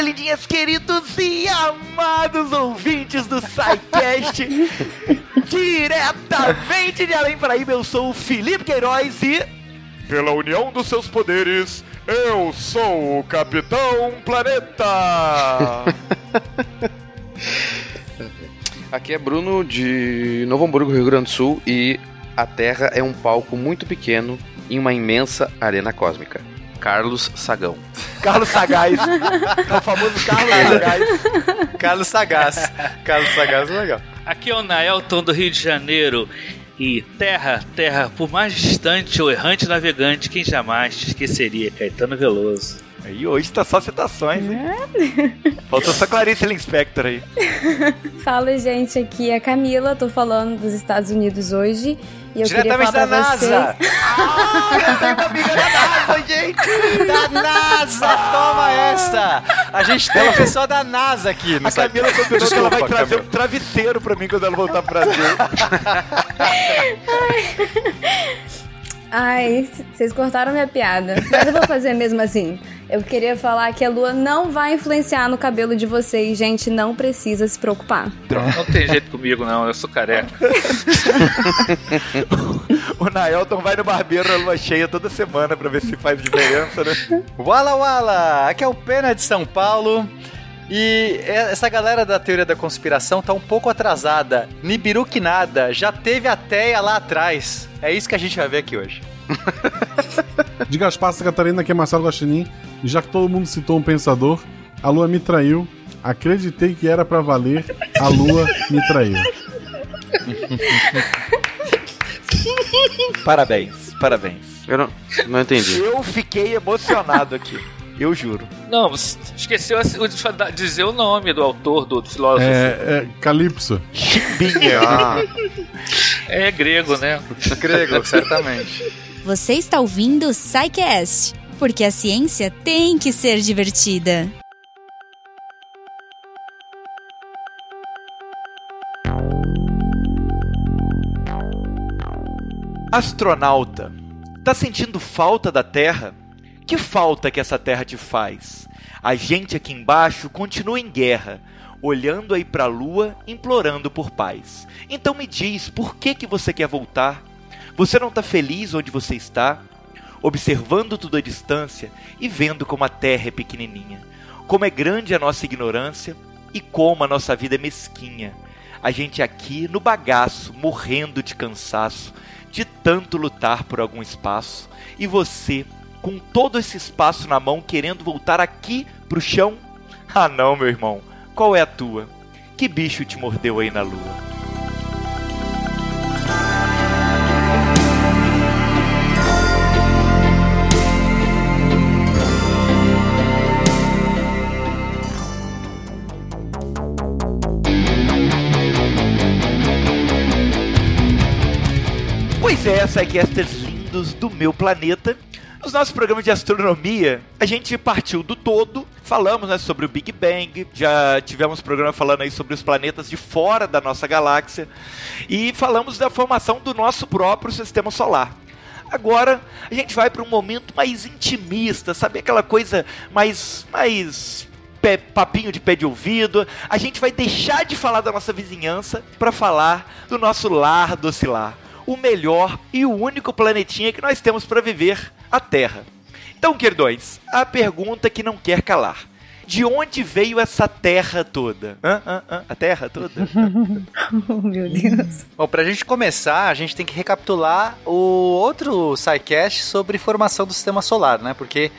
lindinhas, queridos e amados ouvintes do SciCast. diretamente de Além Paraíba, eu sou o Felipe Queiroz e... Pela união dos seus poderes, eu sou o Capitão Planeta. Aqui é Bruno de Novo Hamburgo, Rio Grande do Sul e a Terra é um palco muito pequeno em uma imensa arena cósmica. Carlos Sagão. Carlos Sagaz. é o famoso Carlos Sagaz. Carlos Sagaz. Carlos Sagaz é legal. Aqui é o Naelton do Rio de Janeiro. E terra, terra, por mais distante ou errante navegante, quem jamais te esqueceria, Caetano Veloso. E hoje tá só citações, hein? Faltou só Clarice Linspector aí. Fala, gente, aqui é a Camila, tô falando dos Estados Unidos hoje. E eu Diretamente queria da falar pra NASA! vocês... Ah, eu tenho uma amiga da NASA, gente! Da NASA! Toma essa! A gente tem uma pessoa da NASA aqui no A Camila combinou que ela Desculpa, vai trazer Camila. um travesseiro pra mim quando ela voltar pro Brasil. Ai, vocês cortaram minha piada. Mas eu vou fazer mesmo assim. Eu queria falar que a lua não vai influenciar no cabelo de vocês, gente. Não precisa se preocupar. Não tem jeito comigo, não, eu sou careca. o Naelton vai no barbeiro na lua cheia toda semana pra ver se faz diferença, né? Wala Wala! Aqui é o Pena de São Paulo. E essa galera da teoria da conspiração tá um pouco atrasada. Nibiru que nada, já teve a teia lá atrás. É isso que a gente vai ver aqui hoje. De Gaspar Santa Catarina, aqui é Marcelo Guaxinim. E já que todo mundo citou um pensador, a lua me traiu. Acreditei que era pra valer, a lua me traiu. Parabéns, parabéns. Eu não, não entendi. Eu fiquei emocionado aqui. Eu juro. Não, esqueceu de dizer o nome do autor, do, do filósofo. É, é Calypso. Chimbinha. Ah, É grego, né? Grego, certamente. Você está ouvindo o SciCast, porque a ciência tem que ser divertida. Astronauta, tá sentindo falta da Terra? Que falta que essa Terra te faz? A gente aqui embaixo continua em guerra, olhando aí pra Lua, implorando por paz. Então me diz, por que que você quer voltar? Você não tá feliz onde você está? Observando tudo à distância e vendo como a Terra é pequenininha, como é grande a nossa ignorância e como a nossa vida é mesquinha. A gente aqui no bagaço, morrendo de cansaço, de tanto lutar por algum espaço, e você, com todo esse espaço na mão, querendo voltar aqui pro chão? Ah, não, meu irmão, qual é a tua? Que bicho te mordeu aí na lua? É, Psycasters lindos do meu planeta. Nos nossos programas de astronomia, a gente partiu do todo, falamos né, sobre o Big Bang, já tivemos programa falando aí sobre os planetas de fora da nossa galáxia e falamos da formação do nosso próprio sistema solar. Agora a gente vai para um momento mais intimista, sabe aquela coisa mais mais pé- papinho de pé de ouvido. A gente vai deixar de falar da nossa vizinhança para falar do nosso lar docilar, o melhor e o único planetinha que nós temos para viver, a Terra. Então, queridões, a pergunta que não quer calar. De onde veio essa terra toda? Hã, hã, hã? A terra toda? Oh, meu Deus. Bom, pra gente começar, a gente tem que recapitular o outro SciCast sobre formação do sistema solar, né? Porque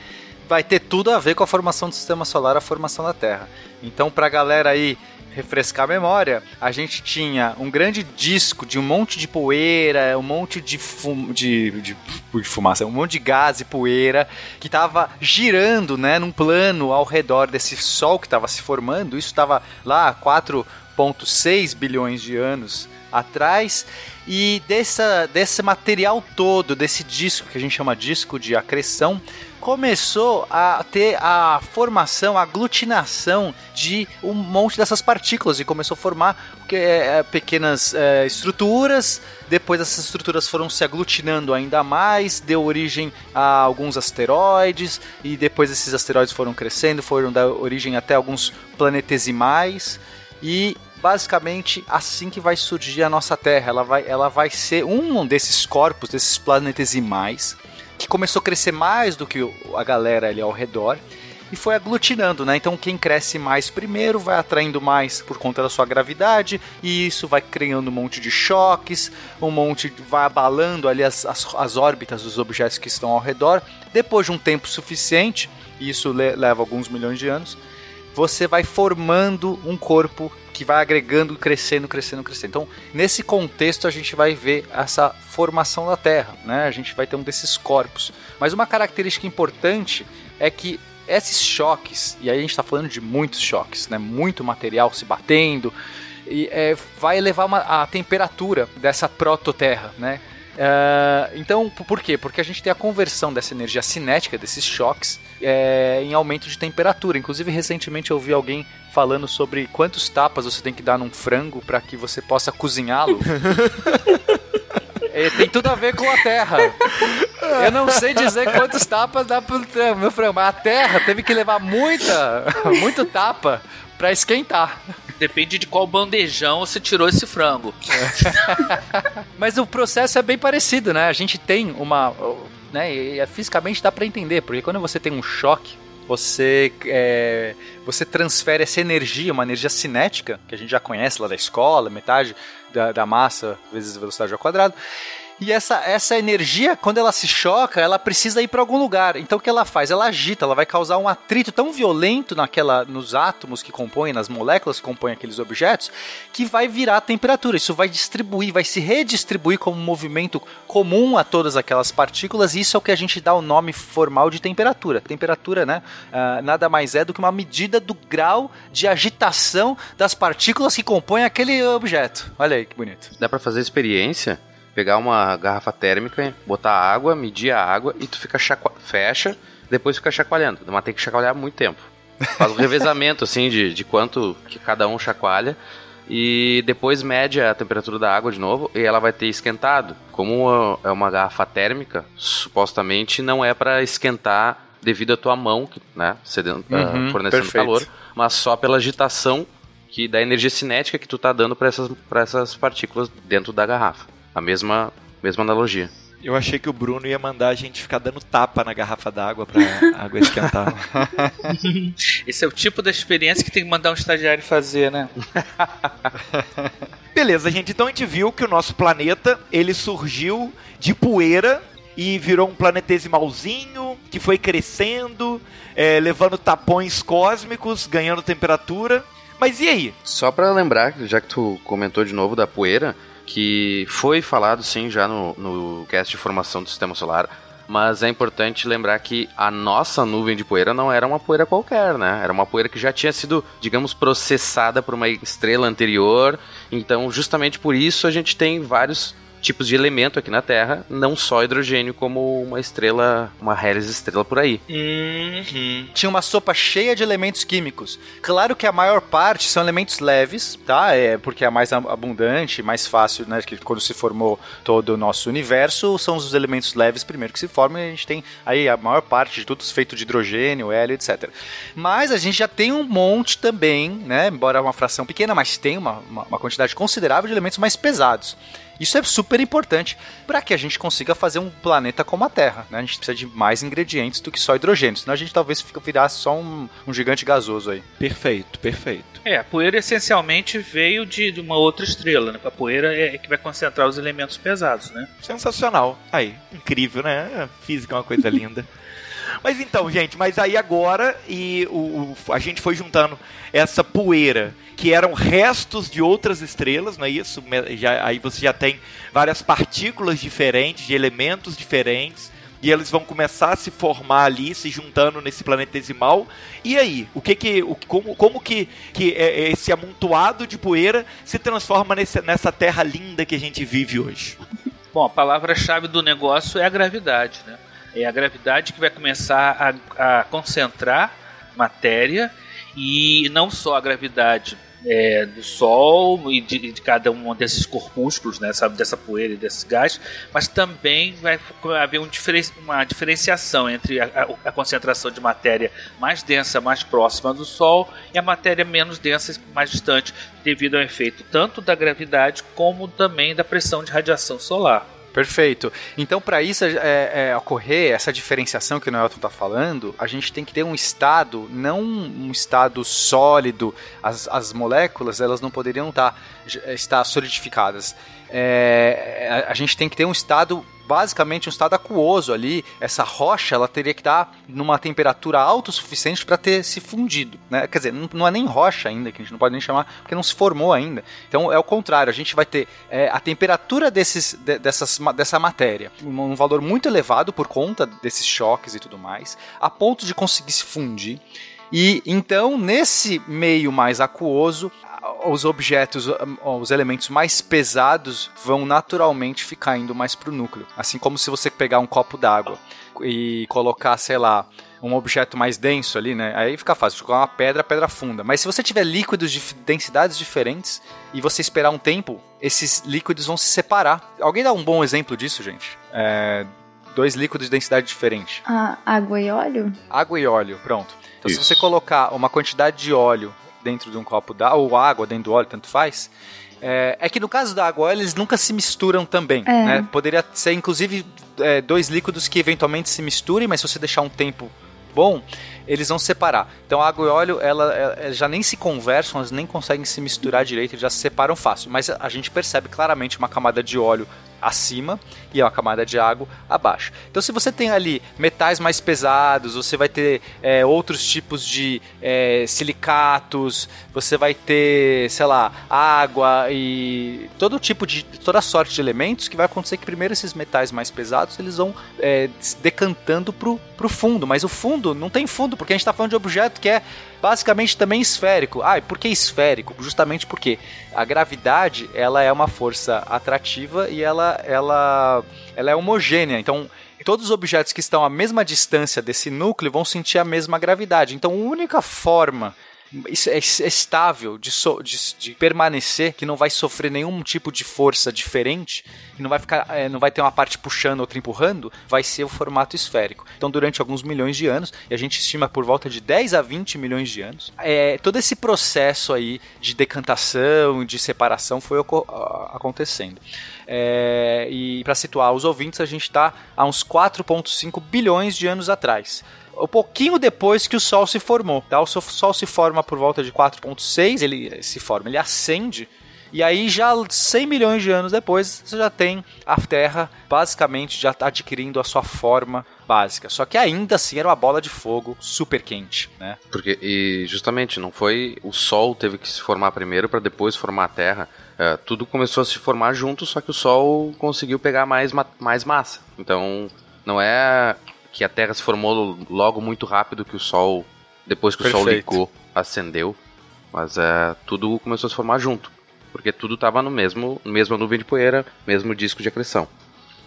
vai ter tudo a ver com a formação do sistema solar, a formação da Terra. Então, pra galera aí refrescar a memória, a gente tinha um grande disco de um monte de poeira, um monte de, fum de, de, de fumaça, um monte de gás e poeira que estava girando, né, num plano ao redor desse Sol que estava se formando. Isso estava lá 4,6 bilhões de anos atrás e dessa, desse material todo, desse disco que a gente chama disco de acreção, começou a ter a formação, a aglutinação de um monte dessas partículas e começou a formar é, é, pequenas é, estruturas. Depois essas estruturas foram se aglutinando ainda mais, deu origem a alguns asteroides e depois esses asteroides foram crescendo, foram dar origem até alguns planetesimais e basicamente assim que vai surgir a nossa Terra. Ela vai, ela vai ser um desses corpos, desses planetesimais que começou a crescer mais do que a galera ali ao redor e foi aglutinando, né? Então quem cresce mais primeiro vai atraindo mais por conta da sua gravidade e isso vai criando um monte de choques, um monte vai abalando ali as, as, as órbitas dos objetos que estão ao redor. Depois de um tempo suficiente, e isso le leva alguns milhões de anos, você vai formando um corpo que vai agregando, crescendo, crescendo, crescendo. Então, nesse contexto, a gente vai ver essa formação da Terra, né? A gente vai ter um desses corpos. Mas uma característica importante é que esses choques, e aí a gente está falando de muitos choques, né? Muito material se batendo, e é, vai elevar uma, a temperatura dessa prototerra, né? Uh, então, por quê? Porque a gente tem a conversão dessa energia cinética, desses choques, é, em aumento de temperatura. Inclusive, recentemente eu ouvi alguém falando sobre quantos tapas você tem que dar num frango para que você possa cozinhá-lo. é, tem tudo a ver com a terra. Eu não sei dizer quantos tapas dá pro meu frango, mas a terra teve que levar muita, muito tapa para esquentar. Depende de qual bandejão você tirou esse frango. É. Mas o processo é bem parecido, né? A gente tem uma. Né, e é, fisicamente dá para entender, porque quando você tem um choque, você, é, você transfere essa energia, uma energia cinética, que a gente já conhece lá da escola, metade da, da massa vezes velocidade ao quadrado, e essa, essa energia, quando ela se choca, ela precisa ir para algum lugar. Então o que ela faz? Ela agita, ela vai causar um atrito tão violento naquela, nos átomos que compõem, nas moléculas que compõem aqueles objetos, que vai virar a temperatura. Isso vai distribuir, vai se redistribuir como um movimento comum a todas aquelas partículas. E isso é o que a gente dá o nome formal de temperatura. Temperatura, né? Uh, nada mais é do que uma medida do grau de agitação das partículas que compõem aquele objeto. Olha aí que bonito. Dá para fazer experiência pegar uma garrafa térmica, botar água, medir a água e tu fica chacoalhando, fecha, depois fica chacoalhando. Mas tem que chacoalhar muito tempo. Faz um revezamento assim de, de quanto que cada um chacoalha e depois mede a temperatura da água de novo e ela vai ter esquentado. Como é uma garrafa térmica, supostamente não é para esquentar devido à tua mão, né, sedendo, uhum, uh, fornecendo perfeito. calor, mas só pela agitação que da energia cinética que tu tá dando para essas, essas partículas dentro da garrafa. A mesma, mesma analogia. Eu achei que o Bruno ia mandar a gente ficar dando tapa na garrafa d'água pra água esquentar. Esse é o tipo da experiência que tem que mandar um estagiário fazer, né? Beleza, gente. Então a gente viu que o nosso planeta ele surgiu de poeira e virou um planetesimalzinho que foi crescendo, é, levando tapões cósmicos, ganhando temperatura. Mas e aí? Só para lembrar, já que tu comentou de novo da poeira, que foi falado sim já no, no cast de formação do sistema solar, mas é importante lembrar que a nossa nuvem de poeira não era uma poeira qualquer, né? Era uma poeira que já tinha sido, digamos, processada por uma estrela anterior. Então, justamente por isso a gente tem vários tipos de elemento aqui na Terra, não só hidrogênio, como uma estrela, uma Hélice estrela por aí. Uhum. Tinha uma sopa cheia de elementos químicos. Claro que a maior parte são elementos leves, tá? É porque é mais abundante, mais fácil, né? Que quando se formou todo o nosso universo, são os elementos leves primeiro que se formam e a gente tem aí a maior parte de tudo feito de hidrogênio, hélio, etc. Mas a gente já tem um monte também, né? Embora uma fração pequena, mas tem uma, uma, uma quantidade considerável de elementos mais pesados. Isso é super importante para que a gente consiga fazer um planeta como a Terra. Né? A gente precisa de mais ingredientes do que só hidrogênio, senão a gente talvez virasse só um, um gigante gasoso aí. Perfeito, perfeito. É, a poeira essencialmente veio de, de uma outra estrela, né? A poeira é, é que vai concentrar os elementos pesados, né? Sensacional. Aí, incrível, né? A física é uma coisa linda. Mas então, gente, mas aí agora e o, o, a gente foi juntando essa poeira que eram restos de outras estrelas, não é isso? Já, aí você já tem várias partículas diferentes, de elementos diferentes, e eles vão começar a se formar ali, se juntando nesse planetesimal. E aí, o que que, o, como, como que, que é, é esse amontoado de poeira se transforma nesse, nessa terra linda que a gente vive hoje? Bom, a palavra-chave do negócio é a gravidade, né? É a gravidade que vai começar a, a concentrar matéria e não só a gravidade é, do Sol e de, de, cada um desses corpúsculos, né, sabe, dessa poeira e desse gás, mas também vai haver um diferen, uma diferenciação entre a, a, a, concentração de matéria mais densa, mais próxima do Sol, e a matéria menos densa, mais distante, devido ao efeito tanto da gravidade como também da pressão de radiação solar. Perfeito. Então, para isso é, é, ocorrer, essa diferenciação que o Nelton está falando, a gente tem que ter um estado, não um estado sólido. As, as moléculas elas não poderiam tá, estar solidificadas. É, a, a gente tem que ter um estado basicamente um estado aquoso ali. Essa rocha ela teria que estar numa temperatura alta o suficiente para ter se fundido. Né? Quer dizer, não, não, é nem rocha ainda, que a gente não pode nem chamar, porque não se formou ainda. Então é o contrário, a gente vai ter é, a temperatura desses, de, dessas, dessa matéria, um, um valor muito elevado por conta desses choques e tudo mais, a ponto de conseguir se fundir. E então, nesse meio mais aquoso, os objetos, os elementos mais pesados vão naturalmente ficar indo mais para o núcleo. Assim como se você pegar um copo d'água e colocar, sei lá, um objeto mais denso ali, né? Aí fica fácil, jogar uma pedra, pedra funda. Mas se você tiver líquidos de densidades diferentes e você esperar um tempo, esses líquidos vão se separar. Alguém dá um bom exemplo disso, gente? É, dois líquidos de densidade diferente. Ah, água e óleo? Água e óleo, pronto. Então, Isso. se você colocar uma quantidade de óleo dentro de um copo d'água, ou água dentro do óleo, tanto faz. É, é, que no caso da água, eles nunca se misturam também. É. Né? Poderia ser, inclusive, é, dois líquidos que eventualmente se misturem, mas se você deixar um tempo bom, eles vão separar. Então, água e óleo, ela, ela, já nem se conversam, elas nem conseguem se misturar direito, eles já se separam fácil. Mas a gente percebe claramente uma camada de óleo acima e uma camada de água abaixo. Então, se você tem ali metais mais pesados, você vai ter é, outros tipos de é, silicatos, você vai ter, sei lá, água e todo tipo de toda sorte de elementos que vai acontecer que primeiro esses metais mais pesados eles vão é, decantando pro, pro fundo, mas o fundo não tem fundo porque a gente está falando de objeto que é basicamente também esférico. Ah, e por que esférico? Justamente porque a gravidade ela é uma força atrativa e ela, ela, ela é homogênea. Então, todos os objetos que estão à mesma distância desse núcleo vão sentir a mesma gravidade. Então, a única forma estável de, so, de, de, permanecer, que não vai sofrer nenhum tipo de força diferente, que não vai ficar, é, não vai ter uma parte puxando, outra empurrando, vai ser o formato esférico. Então, durante alguns milhões de anos, e a gente estima por volta de 10 a 20 milhões de anos, é, todo esse processo aí de decantação, de separação foi acontecendo. É, e para situar os ouvintes, a gente está a uns 4,5 bilhões de anos atrás um pouquinho depois que o Sol se formou. Tá? O Sol se forma por volta de 4.6, ele se forma, ele acende e aí, já 100 milhões de anos depois, você já tem a Terra basicamente já adquirindo a sua forma básica. Só que ainda assim era uma bola de fogo super quente, né? Porque, e justamente, não foi o Sol teve que se formar primeiro para depois formar a Terra. É, tudo começou a se formar junto, só que o Sol conseguiu pegar mais, mais massa. Então, não é que a Terra se formou logo muito rápido que o Sol, depois que Perfeito. o Sol ligou, acendeu. Mas é, tudo começou a se formar junto. Porque tudo estava no mesmo, mesma nuvem de poeira, mesmo disco de acreção.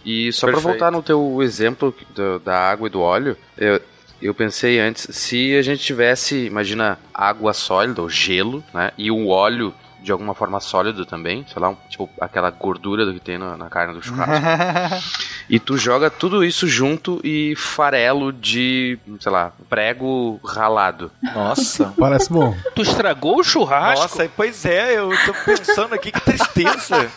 E só para voltar no teu exemplo do, da água e do óleo, eu, eu pensei antes, se a gente tivesse, imagina, água sólida, ou gelo, né, e o óleo de alguma forma sólido também, sei lá, um, tipo aquela gordura do que tem na, na carne do churrasco. e tu joga tudo isso junto e farelo de, sei lá, prego ralado. Nossa, parece bom. Tu estragou o churrasco? Nossa, pois é, eu tô pensando aqui que tristeza.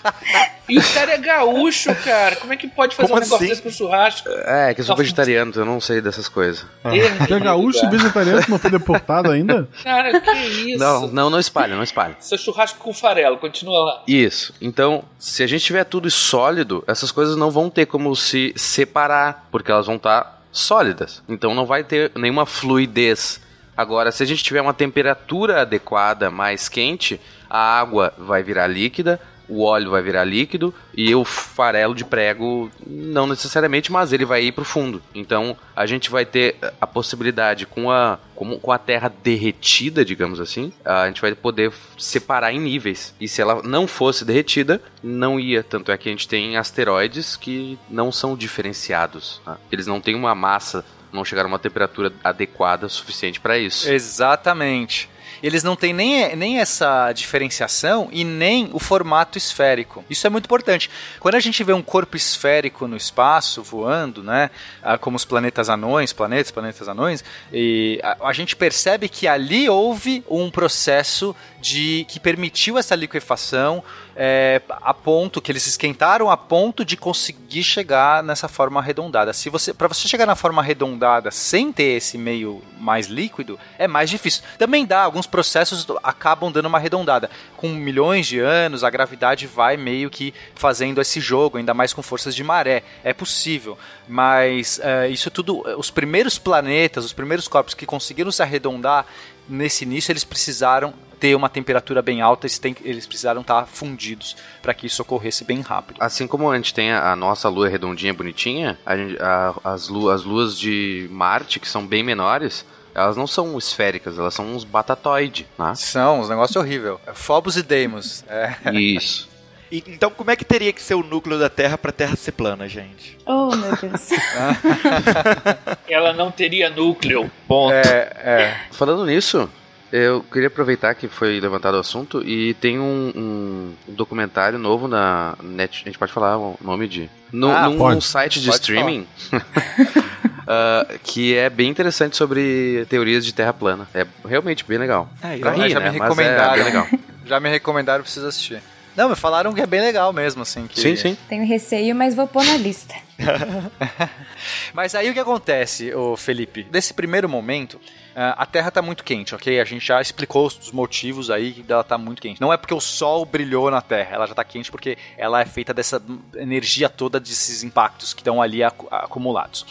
e o cara é gaúcho, cara. Como é que pode fazer Como um negócio assim? desse com churrasco? É, que eu sou vegetariano, eu não sei dessas coisas. Ah. é gaúcho e vegetariano não foi deportado ainda? Cara, que isso? Não, não, não espalha, não espalha. Seu churrasco com farelo, continua lá. Isso. Então, se a gente tiver tudo sólido, essas coisas não vão ter como se separar, porque elas vão estar tá sólidas. Então não vai ter nenhuma fluidez. Agora, se a gente tiver uma temperatura adequada, mais quente, a água vai virar líquida, o óleo vai virar líquido e o farelo de prego não necessariamente, mas ele vai ir para o fundo. Então a gente vai ter a possibilidade com a com, com a terra derretida, digamos assim, a gente vai poder separar em níveis. E se ela não fosse derretida, não ia. Tanto é que a gente tem asteroides que não são diferenciados. Tá? Eles não têm uma massa não chegaram a uma temperatura adequada suficiente para isso. Exatamente eles não têm nem, nem essa diferenciação e nem o formato esférico. Isso é muito importante. Quando a gente vê um corpo esférico no espaço voando, né, ah, como os planetas anões, planetas, planetas anões, e a, a gente percebe que ali houve um processo de que permitiu essa liquefação é, a ponto que eles esquentaram a ponto de conseguir chegar nessa forma arredondada. Se você, para você chegar na forma arredondada sem ter esse meio mais líquido, é mais difícil. Também dá alguns processos acabam dando uma arredondada. Com milhões de anos, a gravidade vai meio que fazendo esse jogo, ainda mais com forças de maré. É possível, mas é, isso tudo, os primeiros planetas, os primeiros corpos que conseguiram se arredondar nesse início, eles precisaram ter uma temperatura bem alta, eles, têm, eles precisaram estar fundidos para que isso ocorresse bem rápido. Assim como a gente tem a, a nossa lua redondinha, bonitinha, a gente, a, as, luas, as luas de Marte, que são bem menores, elas não são esféricas, elas são uns batatoide, né? São, uns negócios horrível. É Phobos e Deimos. É. Isso. E, então, como é que teria que ser o núcleo da Terra para a Terra ser plana, gente? Oh, meu Deus. Ela não teria núcleo. Ponto. É, é. Falando nisso, eu queria aproveitar que foi levantado o assunto e tem um, um documentário novo na net. A gente pode falar o nome de. No, Ah, num pode. site de Pode streaming. uh, que é bem interessante sobre teorias de terra plana. É realmente bem legal. É, Pra eu- rir, já né? me Mas recomendaram. é bem legal. Já me recomendaram, preciso assistir. Não, me falaram que é bem legal mesmo, assim. Que... Sim, sim. Tenho receio, mas vou pôr na lista. Mas aí o que acontece, ô Felipe? Nesse primeiro momento, ah, a Terra tá muito quente, ok? A gente já explicou os motivos aí dela tá muito quente. Não é porque o Sol brilhou na Terra, ela já tá quente porque ela é feita dessa energia toda desses impactos que estão ali acu- acumulados.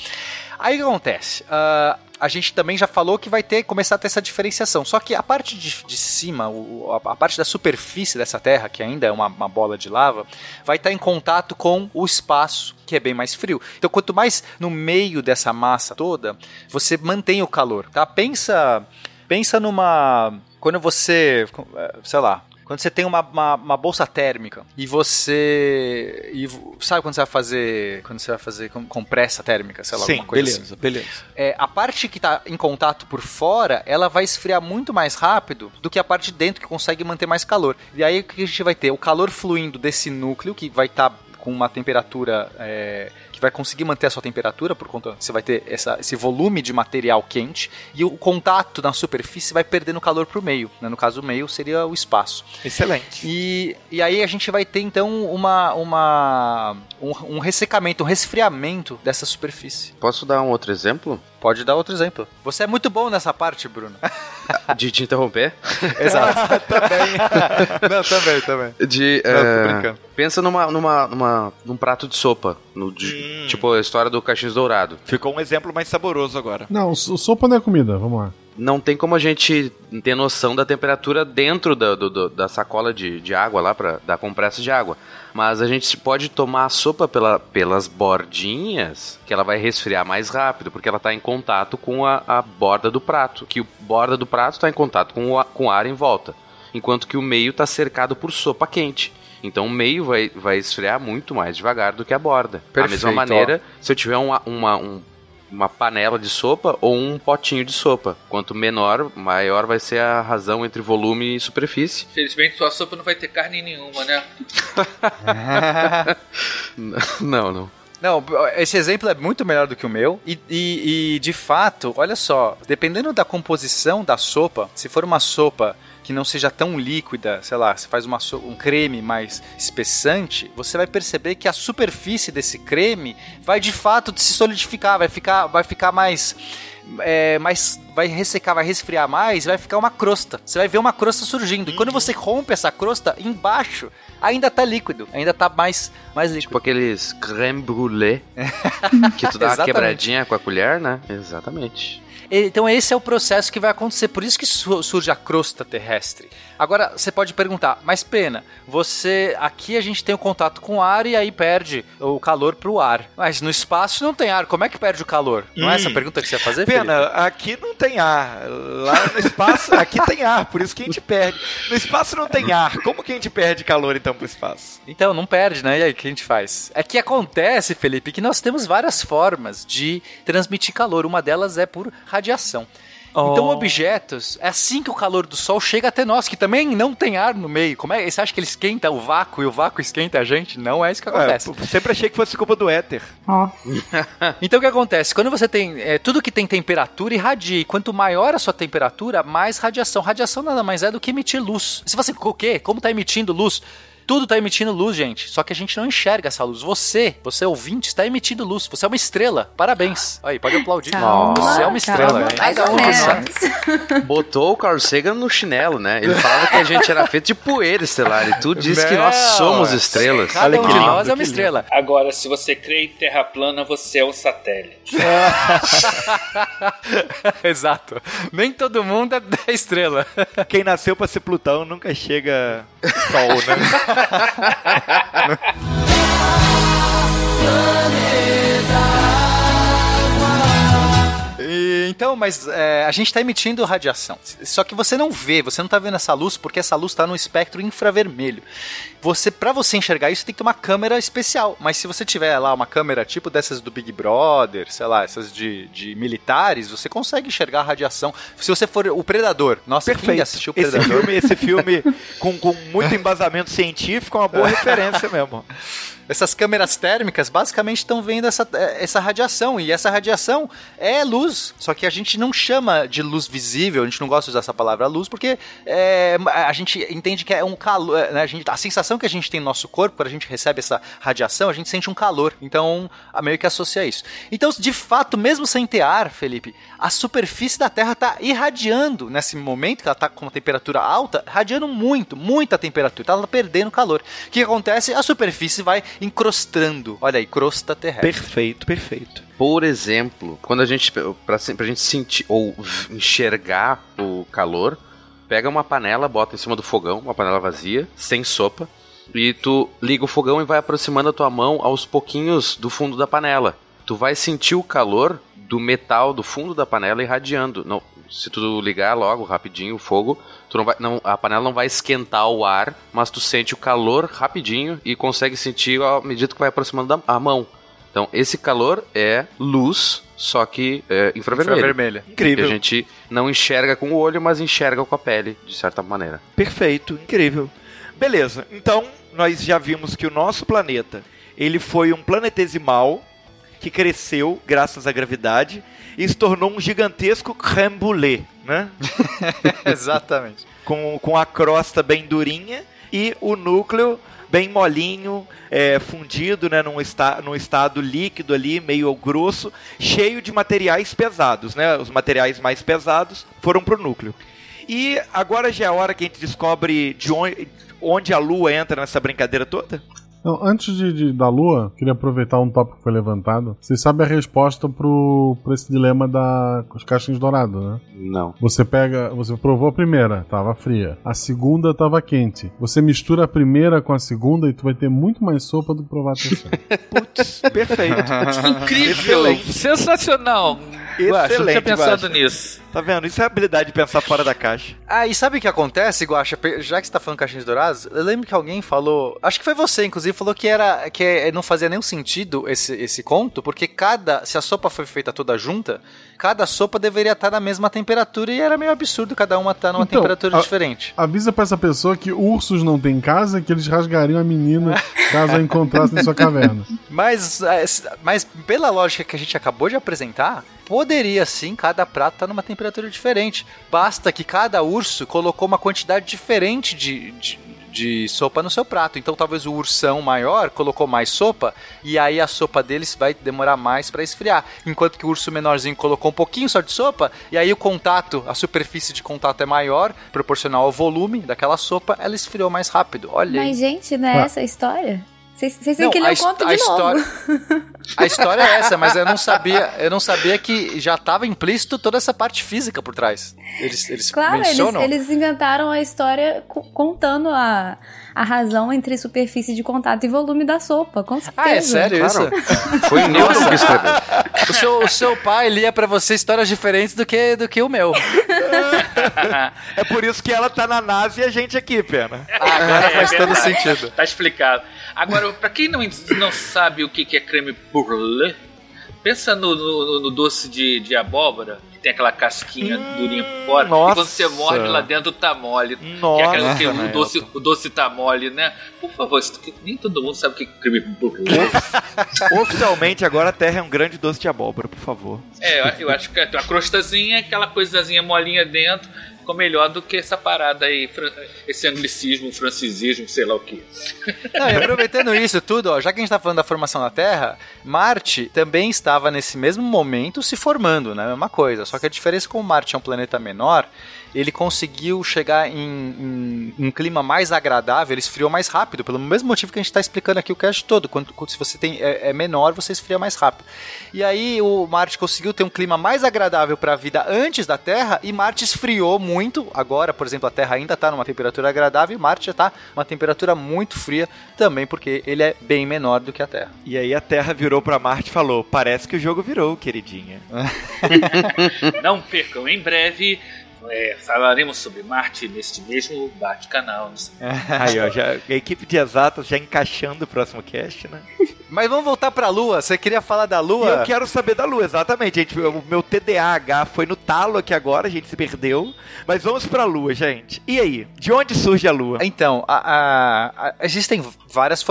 Aí o que acontece? Ah, a gente também já falou que vai ter começar a ter essa diferenciação. Só que a parte de, de cima, o- a, a parte da superfície dessa Terra, que ainda é uma, uma bola de lava, vai estar em contato com o espaço, que é bem mais frio. Então, quanto mais no meio dessa massa toda, você mantém o calor, tá? Pensa, pensa numa quando você, eh, sei lá, quando você tem uma, uma, uma bolsa térmica e você. E, sabe quando você vai fazer. Quando você vai fazer com- compressa térmica, sei lá, Sim, alguma coisa beleza, assim. beleza. É, a parte que está em contato por fora, ela vai esfriar muito mais rápido do que a parte de dentro que consegue manter mais calor. E aí o que a gente vai ter? O calor fluindo desse núcleo, que vai estar com uma temperatura. é, que vai conseguir manter a sua temperatura, por conta. Você vai ter essa- esse volume de material quente, e o contato na superfície vai perdendo calor para o meio. né? No caso, o meio seria o espaço. Excelente. E, e aí a gente vai ter então uma, uma um, um ressecamento, um resfriamento dessa superfície. Posso dar um outro exemplo? Pode dar outro exemplo. Você é muito bom nessa parte, Bruno. De te interromper? Exato. também. Não, também, também. De, Não, tô eh, brincando. pensa numa, numa, numa, num prato de sopa. No, de- Hum. Tipo a história do caixinho dourado. Ficou um exemplo mais saboroso agora. Não, so- sopa não é comida, vamos lá. Não tem como a gente ter noção da temperatura dentro da, do- do- da sacola de, de água lá, pra, da compressa de água. Mas a gente pode tomar a sopa pela, pelas bordinhas, que ela vai resfriar mais rápido, porque ela está em contato com a, a borda do prato. Que o borda do prato está em contato com o, a- com o ar em volta. Enquanto que o meio está cercado por sopa quente. Então o meio vai, vai esfriar muito mais devagar do que a borda. da Perfeito, mesma maneira, se eu tiver uma, uma, um- uma panela de sopa ou um potinho de sopa. Quanto menor, maior vai ser a razão entre volume e superfície. Infelizmente sua sopa não vai ter carne nenhuma, né? não, não. Não, esse exemplo é muito melhor do que o meu. E, e- e, de fato, olha só, dependendo da composição da sopa, se for uma sopa que não seja tão líquida, sei lá, você faz uma um creme mais espessante, você vai perceber que a superfície desse creme vai de fato se solidificar, vai ficar, vai ficar mais. é, mais vai ressecar, vai resfriar mais, vai ficar uma crosta. Você vai ver uma crosta surgindo. E quando você rompe essa crosta, embaixo ainda tá líquido, ainda tá mais, mais líquido. Tipo aqueles creme brûlée que tu dá uma quebradinha com a colher, né? Exatamente. Então esse é o processo que vai acontecer, por isso que su- surge a crosta terrestre. Agora, você pode perguntar, mas pena, você aqui a gente tem o contato com o ar e aí perde o calor pro ar. Mas no espaço não tem ar, como é que perde o calor? Não é essa a pergunta que você ia fazer, Felipe? Pena, aqui não tem ar. Lá no espaço, aqui tem ar, por isso que a gente perde. No espaço não tem ar. Como que a gente perde calor então pro espaço? Então, não perde, né? E aí, o que a gente faz? É que acontece, Felipe, que nós temos várias formas de transmitir calor. Uma delas é por radiação. Então, objetos, é assim que o calor do Sol chega até nós, que também não tem ar no meio. Como é? Você acha que ele esquenta o vácuo e o vácuo esquenta a gente? Não é isso que Ué, acontece. p- sempre achei que fosse culpa do éter. Então o que acontece? Quando você tem. é, tudo que tem temperatura irradia. E quanto maior a sua temperatura, mais radiação. Radiação nada mais é do que emitir luz. Se você. O quê? Como tá emitindo luz? Tudo tá emitindo luz, gente. Só que a gente não enxerga essa luz. Você, você ouvinte, está emitindo luz. Você é uma estrela. Parabéns. Aí, pode aplaudir. Calma, você é uma estrela. calma, hein? mais Cada ou um sabe. menos. Botou o Carl Sagan no chinelo, né? Ele falava que a gente era feito de poeira estelar. E tu disse que nós somos estrelas. Cada Olha um que de nós é uma estrela. Agora, se você crê em terra plana, você é um satélite. Exato. Nem todo mundo é estrela. Quem nasceu pra ser Plutão nunca chega Sol, né? Planeta. E, então, mas é, a gente está emitindo radiação. Só que você não vê, você não está vendo essa luz porque essa luz está no espectro infravermelho. Você, para você enxergar isso, tem que ter uma câmera especial. Mas se você tiver lá uma câmera tipo dessas do Big Brother, sei lá, essas de, de militares, você consegue enxergar a radiação. Se você for o Predador, nossa, quem Perfeito. assistiu o Esse Predador? filme, esse filme com, com muito embasamento científico é uma boa referência mesmo. Essas câmeras térmicas basicamente estão vendo essa, eh, essa radiação. E essa radiação é luz. Só que a gente não chama de luz visível, a gente não gosta de usar essa palavra luz, porque eh, a gente entende que é um calor. eh, Né? A, gente, a sensação que a gente tem no nosso corpo, quando a gente recebe essa radiação, a gente sente um calor. Então, a meio que associa isso. Então, de fato, mesmo sem ter ar, Felipe, a superfície da Terra está irradiando nesse momento, que ela está com uma temperatura alta, radiando muito, muita temperatura. Ela tá perdendo calor. O que acontece? A superfície vai encrostando. Olha aí, crosta terrestre. Perfeito, perfeito. Por exemplo, quando a gente. Pra, pra gente sentir ou enxergar o calor, pega uma panela, bota em cima do fogão, uma panela vazia, sem sopa, e tu liga o fogão e vai aproximando a tua mão aos pouquinhos do fundo da panela. Tu vai sentir o calor do metal do fundo da panela irradiando. Não, se tu ligar logo, rapidinho, o fogo, tu não vai, não, a panela não vai esquentar o ar, mas tu sente o calor rapidinho e consegue sentir à medida que vai aproximando da, a mão. Então, esse calor é luz, só que é infravermelho. Infravermelha. Que a Incrível. gente não enxerga com o olho, mas enxerga com a pele, de certa maneira. Perfeito, incrível. Beleza, então nós já vimos que o nosso planeta, ele foi um planetesimal que cresceu graças à gravidade e se tornou um gigantesco brûlée, né? Exatamente. com, com a crosta bem durinha e o núcleo bem molinho, é, fundido né, num, esta, num estado líquido ali, meio grosso, cheio de materiais pesados. Né? Os materiais mais pesados foram para o núcleo. E agora já é a hora que a gente descobre de onde, onde a Lua entra nessa brincadeira toda? Então, antes de, de- da Lua, queria aproveitar um tópico que foi levantado. Vocês sabem a resposta pro, pro esse dilema da, com os caixinhos dourados, né? Não. Você pega, você provou a primeira, tava fria. A segunda tava quente. Você mistura a primeira com a segunda e tu vai ter muito mais sopa do que provar a terceira. Putz, perfeito. Incrível! Excelente. Sensacional! Guaxa, não tinha Excelente, pensado Guaxa. nisso. Tá vendo? Isso é a habilidade de pensar fora da caixa. Ah, e sabe o que acontece, Guaxa? Já que você tá falando caixinhos dourados, eu lembro que alguém falou. Acho que foi você, inclusive, falou que era. que é- não fazia nenhum sentido esse, esse conto, porque cada. Se a sopa foi feita toda junta, cada sopa deveria estar na mesma temperatura e era meio absurdo cada uma estar numa Então, temperatura a- diferente. Avisa pra essa pessoa que ursos não têm casa, que eles rasgariam a menina caso a encontrassem em sua caverna. Mas, s- mas pela lógica que a gente acabou de apresentar, poderia sim cada prato estar numa temperatura diferente. Basta que cada urso colocou uma quantidade diferente de, de, de sopa no seu prato. Então talvez o ursão maior colocou mais sopa e aí a sopa deles vai demorar mais para esfriar. Enquanto que o urso menorzinho colocou um pouquinho só de sopa e aí o contato, a superfície de contato é maior, proporcional ao volume daquela sopa, ela esfriou mais rápido. Olha aí. Mas, gente, não é Ué. essa a história? Vocês têm que a ler o conto a de história- novo. A história é essa, mas eu não sabia, eu não sabia que já estava implícito toda essa parte física por trás. Eles, eles Claro, eles, mencionam. eles inventaram a história co- contando a, a razão entre superfície de contato e volume da sopa, com certeza. Ah, é sério Claro. isso? Foi o Newton que escreveu. O seu, o seu pai lia pra você histórias diferentes do que, do que o meu. É por isso que ela tá na NASA e a gente aqui, pena. Agora faz É todo sentido. Tá explicado. Agora, pra quem não, não sabe o que que é creme brulee, pensa no, no- no doce de, de abóbora, tem aquela casquinha durinha por fora, nossa. e quando você morde lá dentro tá mole. Nossa, que é aquela que o, Nelton. doce, o doce tá mole, né? Por favor, nem todo mundo sabe o que é creme brulee. Oficialmente, agora a Terra é um grande doce de abóbora, por favor. É, eu- eu acho que a crostazinha, aquela coisazinha molinha dentro, ficou melhor do que essa parada aí, esse anglicismo, francisismo, sei lá o que. Não, e aproveitando isso tudo, ó, já que a gente tá falando da formação da Terra, Marte também estava nesse mesmo momento se formando, né? Mesma coisa. Só que a diferença é que Marte é um planeta menor, ele conseguiu chegar em, em um clima mais agradável, ele esfriou mais rápido, pelo mesmo motivo que a gente está explicando aqui o cast todo. Quando, quando- se você tem é, é menor, você esfria mais rápido. E aí o Marte conseguiu ter um clima mais agradável para a vida antes da Terra e Marte esfriou muito. Agora, por exemplo, a Terra ainda está numa temperatura agradável e Marte já está numa temperatura muito fria também porque ele é bem menor do que a Terra. E aí a Terra virou pra Marte e falou: Parece que o jogo virou, queridinha. Não percam, em breve é, falaremos sobre Marte neste mesmo bate-canal. Aí, ó, já, a equipe de exatas já encaixando o próximo cast, né? Mas vamos voltar para a Lua. Você queria falar da E Lua? eu quero saber da Lua, exatamente, gente. O meu TDAH foi no talo aqui agora, a gente se perdeu. Mas vamos pra Lua, gente. E aí? De onde surge a Lua? Então, a- a- a- existem várias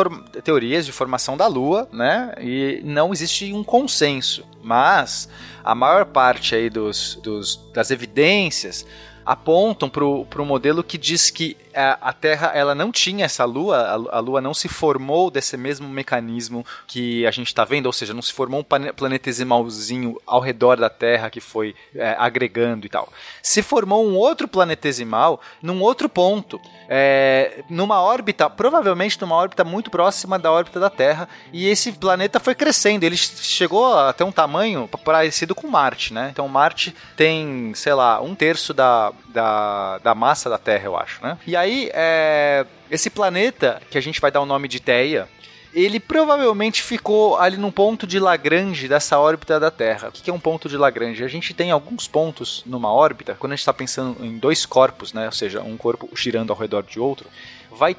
teorias de formação da Lua, né? E não existe um consenso. Mas a maior parte aí dos, dos- das evidências apontam para o modelo que diz que a, a Terra ela não tinha essa Lua, a, a Lua não se formou desse mesmo mecanismo que a gente está vendo, ou seja, não se formou um plane- planetesimalzinho ao redor da Terra que foi é, agregando e tal. Se formou um outro planetesimal num outro ponto, é, numa órbita, provavelmente numa órbita muito próxima da órbita da Terra, e esse planeta foi crescendo, ele chegou a ter um tamanho parecido com Marte, né? Então Marte tem, sei lá, um terço da, da, da massa da Terra, eu acho, né? E aí, é, esse planeta, que a gente vai dar o nome de Theia, ele provavelmente ficou ali num ponto de Lagrange dessa órbita da Terra. O que é um ponto de Lagrange? A gente tem alguns pontos numa órbita, quando a gente está pensando em dois corpos, né? ou seja, um corpo girando ao redor de outro, vai,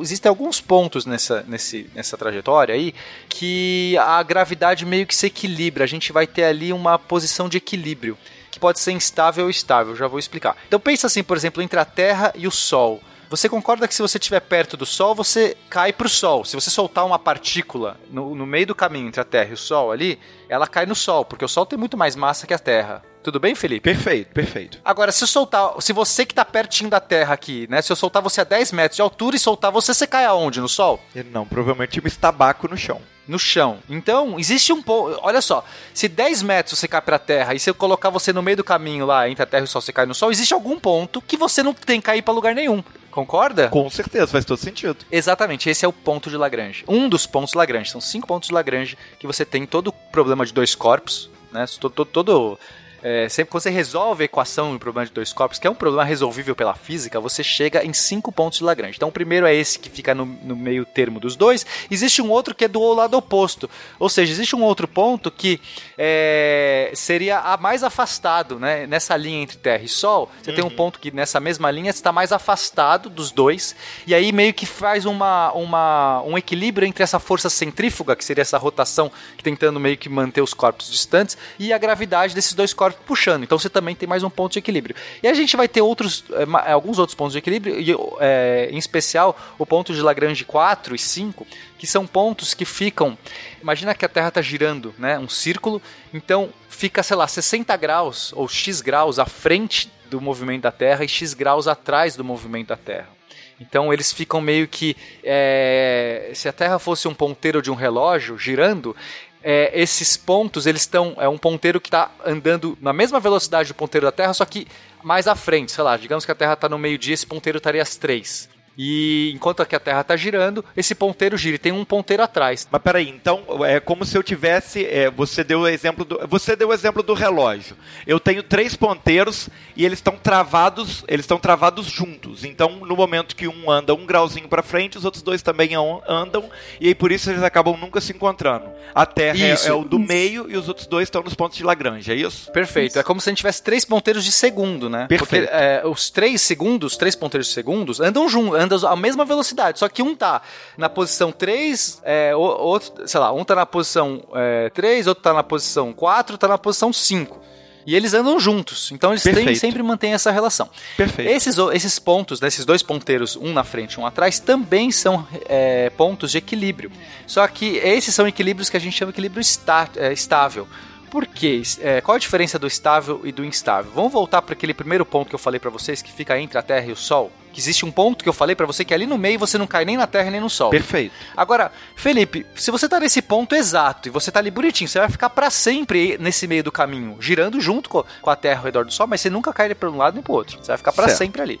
existem alguns pontos nessa, nesse, nessa trajetória aí que a gravidade meio que se equilibra. A gente vai ter ali uma posição de equilíbrio que pode ser instável ou estável, já vou explicar. Então pensa assim, por exemplo, entre a Terra e o Sol. Você concorda que se você estiver perto do Sol, você cai para o Sol. Se você soltar uma partícula no, no meio do caminho entre a Terra e o Sol ali, ela cai no Sol, porque o Sol tem muito mais massa que a Terra. Tudo bem, Felipe? Perfeito, perfeito. Agora, se eu soltar, se você que tá pertinho da Terra aqui, né? Se eu soltar você a 10 metros de altura e soltar você, você cai aonde? No Sol? Não, provavelmente um estabaco no chão. no chão. Então, existe um ponto. Olha só, se 10 metros você cai pra terra e se eu colocar você no meio do caminho lá, entre a terra e o sol, você cai no sol, existe algum ponto que você não tem que cair pra lugar nenhum. Concorda? Com certeza, faz todo sentido. Exatamente, esse é o ponto de Lagrange. Um dos pontos Lagrange. São cinco pontos de Lagrange que você tem todo o problema de dois corpos, né? Todo. todo, todo é, sempre que você resolve a equação do problema de dois corpos, que é um problema resolvível pela física, você chega em cinco pontos de Lagrange. Então, o primeiro é esse que fica no, no meio termo dos dois. Existe um outro que é do lado oposto. Ou seja, existe um outro ponto que é, seria a mais afastado, né? Nessa linha entre Terra e Sol, você tem um ponto que nessa mesma linha está mais afastado dos dois. E aí meio que faz uma, uma, um equilíbrio entre essa força centrífuga, que seria essa rotação que tentando meio que manter os corpos distantes, e a gravidade desses dois corpos puxando. Então você também tem mais um ponto de equilíbrio. E a gente vai ter outros, é, alguns outros pontos de equilíbrio, e, é, em especial o ponto de Lagrange 4 e 5, que são pontos que ficam. Imagina que a Terra está girando, né? Um círculo, então fica, sei lá, 60 graus ou X graus à frente do movimento da Terra e X graus atrás do movimento da Terra. Então eles ficam meio que. é, se a Terra fosse um ponteiro de um relógio girando, é, esses pontos eles estão. É um ponteiro que está andando na mesma velocidade do ponteiro da Terra, só que mais à frente, sei lá, digamos que a Terra está no meio-dia, esse ponteiro estaria às três. E enquanto aqui a Terra está girando, esse ponteiro gira e tem um ponteiro atrás. Mas peraí, então é como se eu tivesse. é, você deu o exemplo do. Você deu o exemplo do relógio. Eu tenho três ponteiros e eles estão travados. Eles estão travados juntos. Então, no momento que um anda um grauzinho para frente, os outros dois também an- andam. E aí por isso eles acabam nunca se encontrando. A Terra é- Isso. é, o do meio e os outros dois estão nos pontos de Lagrange, é isso? Perfeito. É como se a gente tivesse três ponteiros de segundo, né? Perfeito. Porque é, os três segundos, três ponteiros de segundos, andam juntos, andam à mesma velocidade. Só que um tá na posição 3, é, outro, sei lá, um tá na posição é, 3, outro tá na posição 4, tá na posição 5. E eles andam juntos. Então eles têm, sempre mantêm essa relação. Perfeito. Esses, esses pontos, né, esses dois ponteiros, um na frente e um atrás, também são é, pontos de equilíbrio. Só que esses são equilíbrios que a gente chama de equilíbrio está- é, estável. Por quê? É, qual a diferença do estável e do instável? Vamos voltar para aquele primeiro ponto que eu falei para vocês, que fica entre a Terra e o Sol? Que existe um ponto que eu falei para você que ali no meio você não cai nem na Terra nem no Sol. Perfeito. Agora, Felipe, se você tá nesse ponto exato e você tá ali bonitinho, você vai ficar para sempre nesse meio do caminho, girando junto co- com a Terra ao redor do Sol, mas você nunca cai para um lado nem pro outro. Você vai ficar para sempre ali.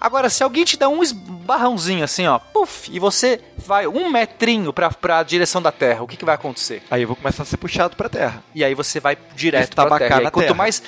Agora, se alguém te dá um esbarrãozinho assim, ó, puf, e você vai um metrinho pra, pra direção da Terra, o que, que vai acontecer? Aí eu vou começar a ser puxado pra Terra. E aí você vai direto pra Terra. Aí, quanto Terra. mais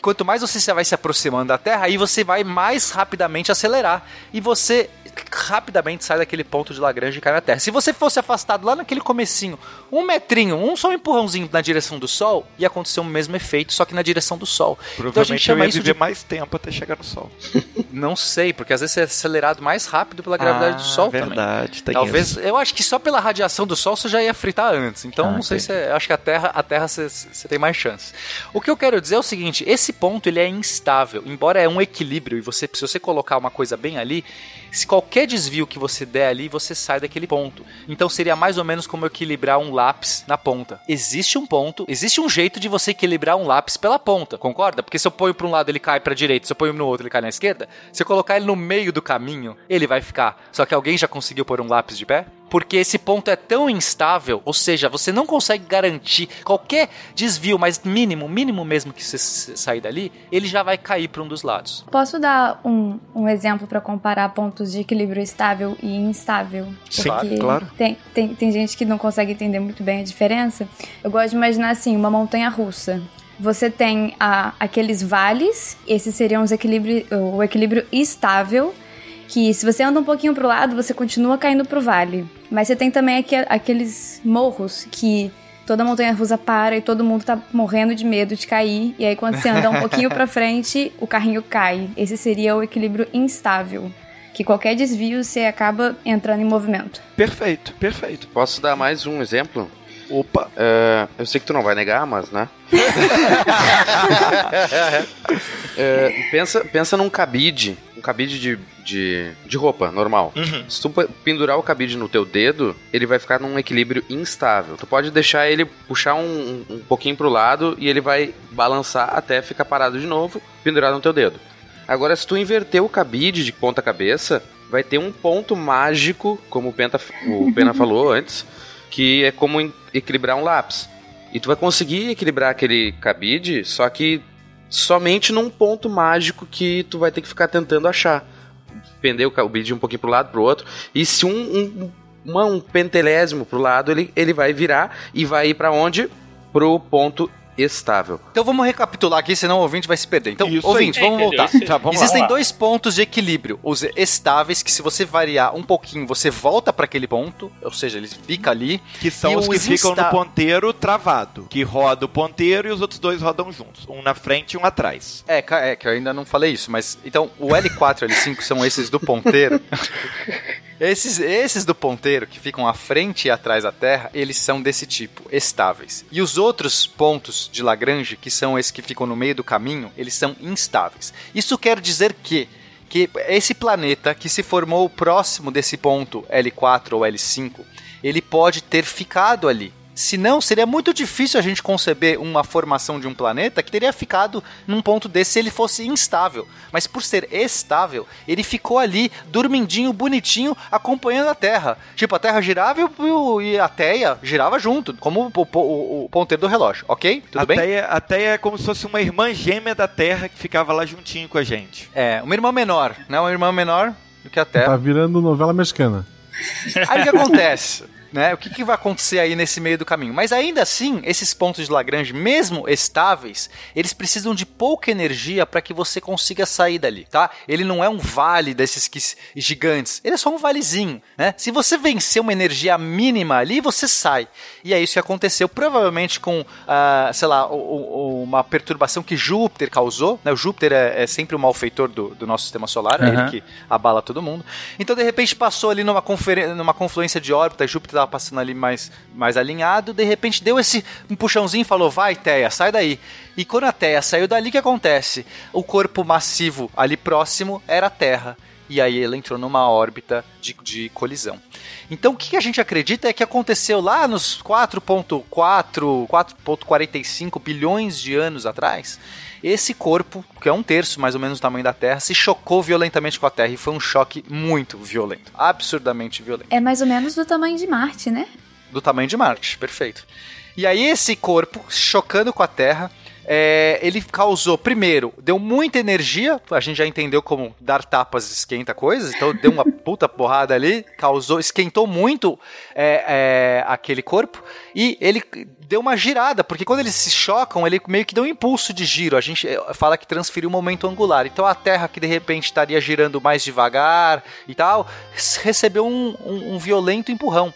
quanto mais você vai se aproximando da Terra, aí você vai mais rapidamente acelerar e você rapidamente sai daquele ponto de Lagrange e cai na Terra. Se você fosse afastado lá naquele comecinho, um metrinho, um só um empurrãozinho na direção do Sol, ia acontecer o mesmo efeito, só que na direção do Sol. Então a Provavelmente gente chama eu ia isso viver de mais tempo até chegar no Sol. não sei, porque às vezes você é acelerado mais rápido pela gravidade do Sol também. Ah, verdade, tem Talvez, isso. eu acho que só pela radiação do Sol você já ia fritar antes. Então Ah, não sei entendi. se é- acho que a Terra, a Terra você, você tem mais chance. O que eu quero dizer é o seguinte, esse ponto ele é instável, embora é um equilíbrio e você se você colocar uma coisa bem ali, se qualquer desvio que você der ali, você sai daquele ponto. Então seria mais ou menos como equilibrar um lápis na ponta. Existe um ponto, existe um jeito de você equilibrar um lápis pela ponta, concorda? Porque se eu ponho para um lado ele cai para direita, se eu ponho no outro ele cai na esquerda, se eu colocar ele no meio do caminho, ele vai ficar. Só que alguém já conseguiu pôr um lápis de pé? Porque esse ponto é tão instável, ou seja, você não consegue garantir qualquer desvio, mas mínimo, mínimo mesmo que você sair dali, ele já vai cair para um dos lados. Posso dar um, um exemplo para comparar pontos de equilíbrio estável e instável? Sim, Porque claro. Tem, tem, tem gente que não consegue entender muito bem a diferença. Eu gosto de imaginar assim, uma montanha russa. Você tem a- aqueles vales, esses seriam os equilíbrio, o equilíbrio estável, que se você anda um pouquinho pro lado, você continua caindo pro vale. Mas você tem também aque- aqueles morros que toda montanha russa para e todo mundo tá morrendo de medo de cair. E aí quando você anda um pouquinho pra frente, o carrinho cai. Esse seria o equilíbrio instável. Que qualquer desvio você acaba entrando em movimento. Perfeito, perfeito. Posso dar mais um exemplo? Opa, É, eu sei que tu não vai negar, mas, né? É, pensa, pensa num cabide, um cabide de, de, de roupa normal. Uhum. Se tu pe- pendurar o cabide no teu dedo, ele vai ficar num equilíbrio instável. Tu pode deixar ele puxar um, um, pouquinho pro lado e ele vai balançar até ficar parado de novo, pendurado no teu dedo. Agora, se tu inverter o cabide de ponta cabeça, vai ter um ponto mágico, como o, Penta, o Pena falou antes, que é como equilibrar um lápis. E tu vai conseguir equilibrar aquele cabide, só que somente num ponto mágico que tu vai ter que ficar tentando achar. Pender o cabide um pouquinho pro lado, pro outro. E se um, um, uma- um pentelésimo pro lado, ele, ele vai virar e vai ir pra onde? Pro ponto estável. Então vamos recapitular aqui, senão o ouvinte vai se perder. Então, Isso ouvinte, aí. vamos Entendeu? voltar. Tá, vamos Existem lá. dois pontos de equilíbrio. Os estáveis, que se você variar um pouquinho, você volta para aquele ponto, ou seja, ele fica ali. Que são E os que os ficam no ponteiro travado. Que roda o ponteiro e os outros dois rodam juntos. Um na frente e um atrás. É, é que eu ainda não falei isso, mas então o L4 e L5 são esses do ponteiro. esses, esses do ponteiro que ficam à frente e atrás da Terra, eles são desse tipo, estáveis. E os outros pontos de Lagrange, que são esses que ficam no meio do caminho, eles são instáveis. Isso quer dizer que que esse planeta que se formou próximo desse ponto L4 ou L5, ele pode ter ficado ali. Senão, seria muito difícil a gente conceber uma formação de um planeta que teria ficado num ponto desse se ele fosse instável. Mas por ser estável, ele ficou ali, dormindinho, bonitinho, acompanhando a Terra. Tipo, a Terra girava e e a Teia girava junto, como o, o- o- o ponteiro do relógio, ok? Tudo a bem? Teia, a Teia é como se fosse uma irmã gêmea da Terra que ficava lá juntinho com a gente. É, uma irmã menor, né? Uma irmã menor do que a Terra. Tá virando novela mexicana. Aí o que acontece? Né? O que, que vai acontecer aí nesse meio do caminho? Mas ainda assim, esses pontos de Lagrange, mesmo estáveis, eles precisam de pouca energia para que você consiga sair dali, tá? Ele não é um vale desses que, gigantes, ele é só um valezinho, né? Se você vencer uma energia mínima ali, você sai. E é isso que aconteceu, provavelmente com, uh, sei lá, o, o, uma perturbação que Júpiter causou, né? O Júpiter é, é sempre o malfeitor do, do, nosso sistema solar, é Uhum. ele que abala todo mundo. Então, de repente, passou ali numa, numa confluência de órbita, Júpiter passando ali mais, mais alinhado, de repente deu esse um puxãozinho e falou: vai, Teia, sai daí. E quando a Teia saiu dali, o que acontece? O corpo massivo ali próximo era a Terra. E aí ele entrou numa órbita de, de colisão. Então o que a gente acredita é que aconteceu lá nos 4.4, 4.45 bilhões de anos atrás. Esse corpo, que é um terço mais ou menos do tamanho da Terra, se chocou violentamente com a Terra e foi um choque muito violento, absurdamente violento É mais ou menos do tamanho de Marte, né? do tamanho de Marte, perfeito. E aí esse corpo, chocando com a Terra, é, ele causou, primeiro, deu muita energia, a gente já entendeu como dar tapas esquenta coisas, então deu uma puta porrada ali, causou, esquentou muito é, é, aquele corpo, e ele deu uma girada, porque quando eles se chocam, ele meio que deu um impulso de giro, a gente é, fala que transferiu o momento angular, então a Terra que de repente estaria girando mais devagar e tal, recebeu um, um- um violento empurrão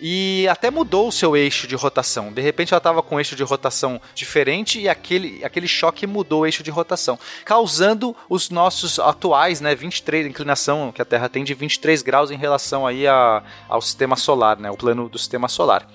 e até mudou o seu eixo de rotação. De repente ela estava com um eixo de rotação diferente e aquele, aquele choque mudou o eixo de rotação, causando os nossos atuais, né, 23, a inclinação que a Terra tem de 23 graus em relação aí a, ao sistema solar, né, o plano do sistema solar.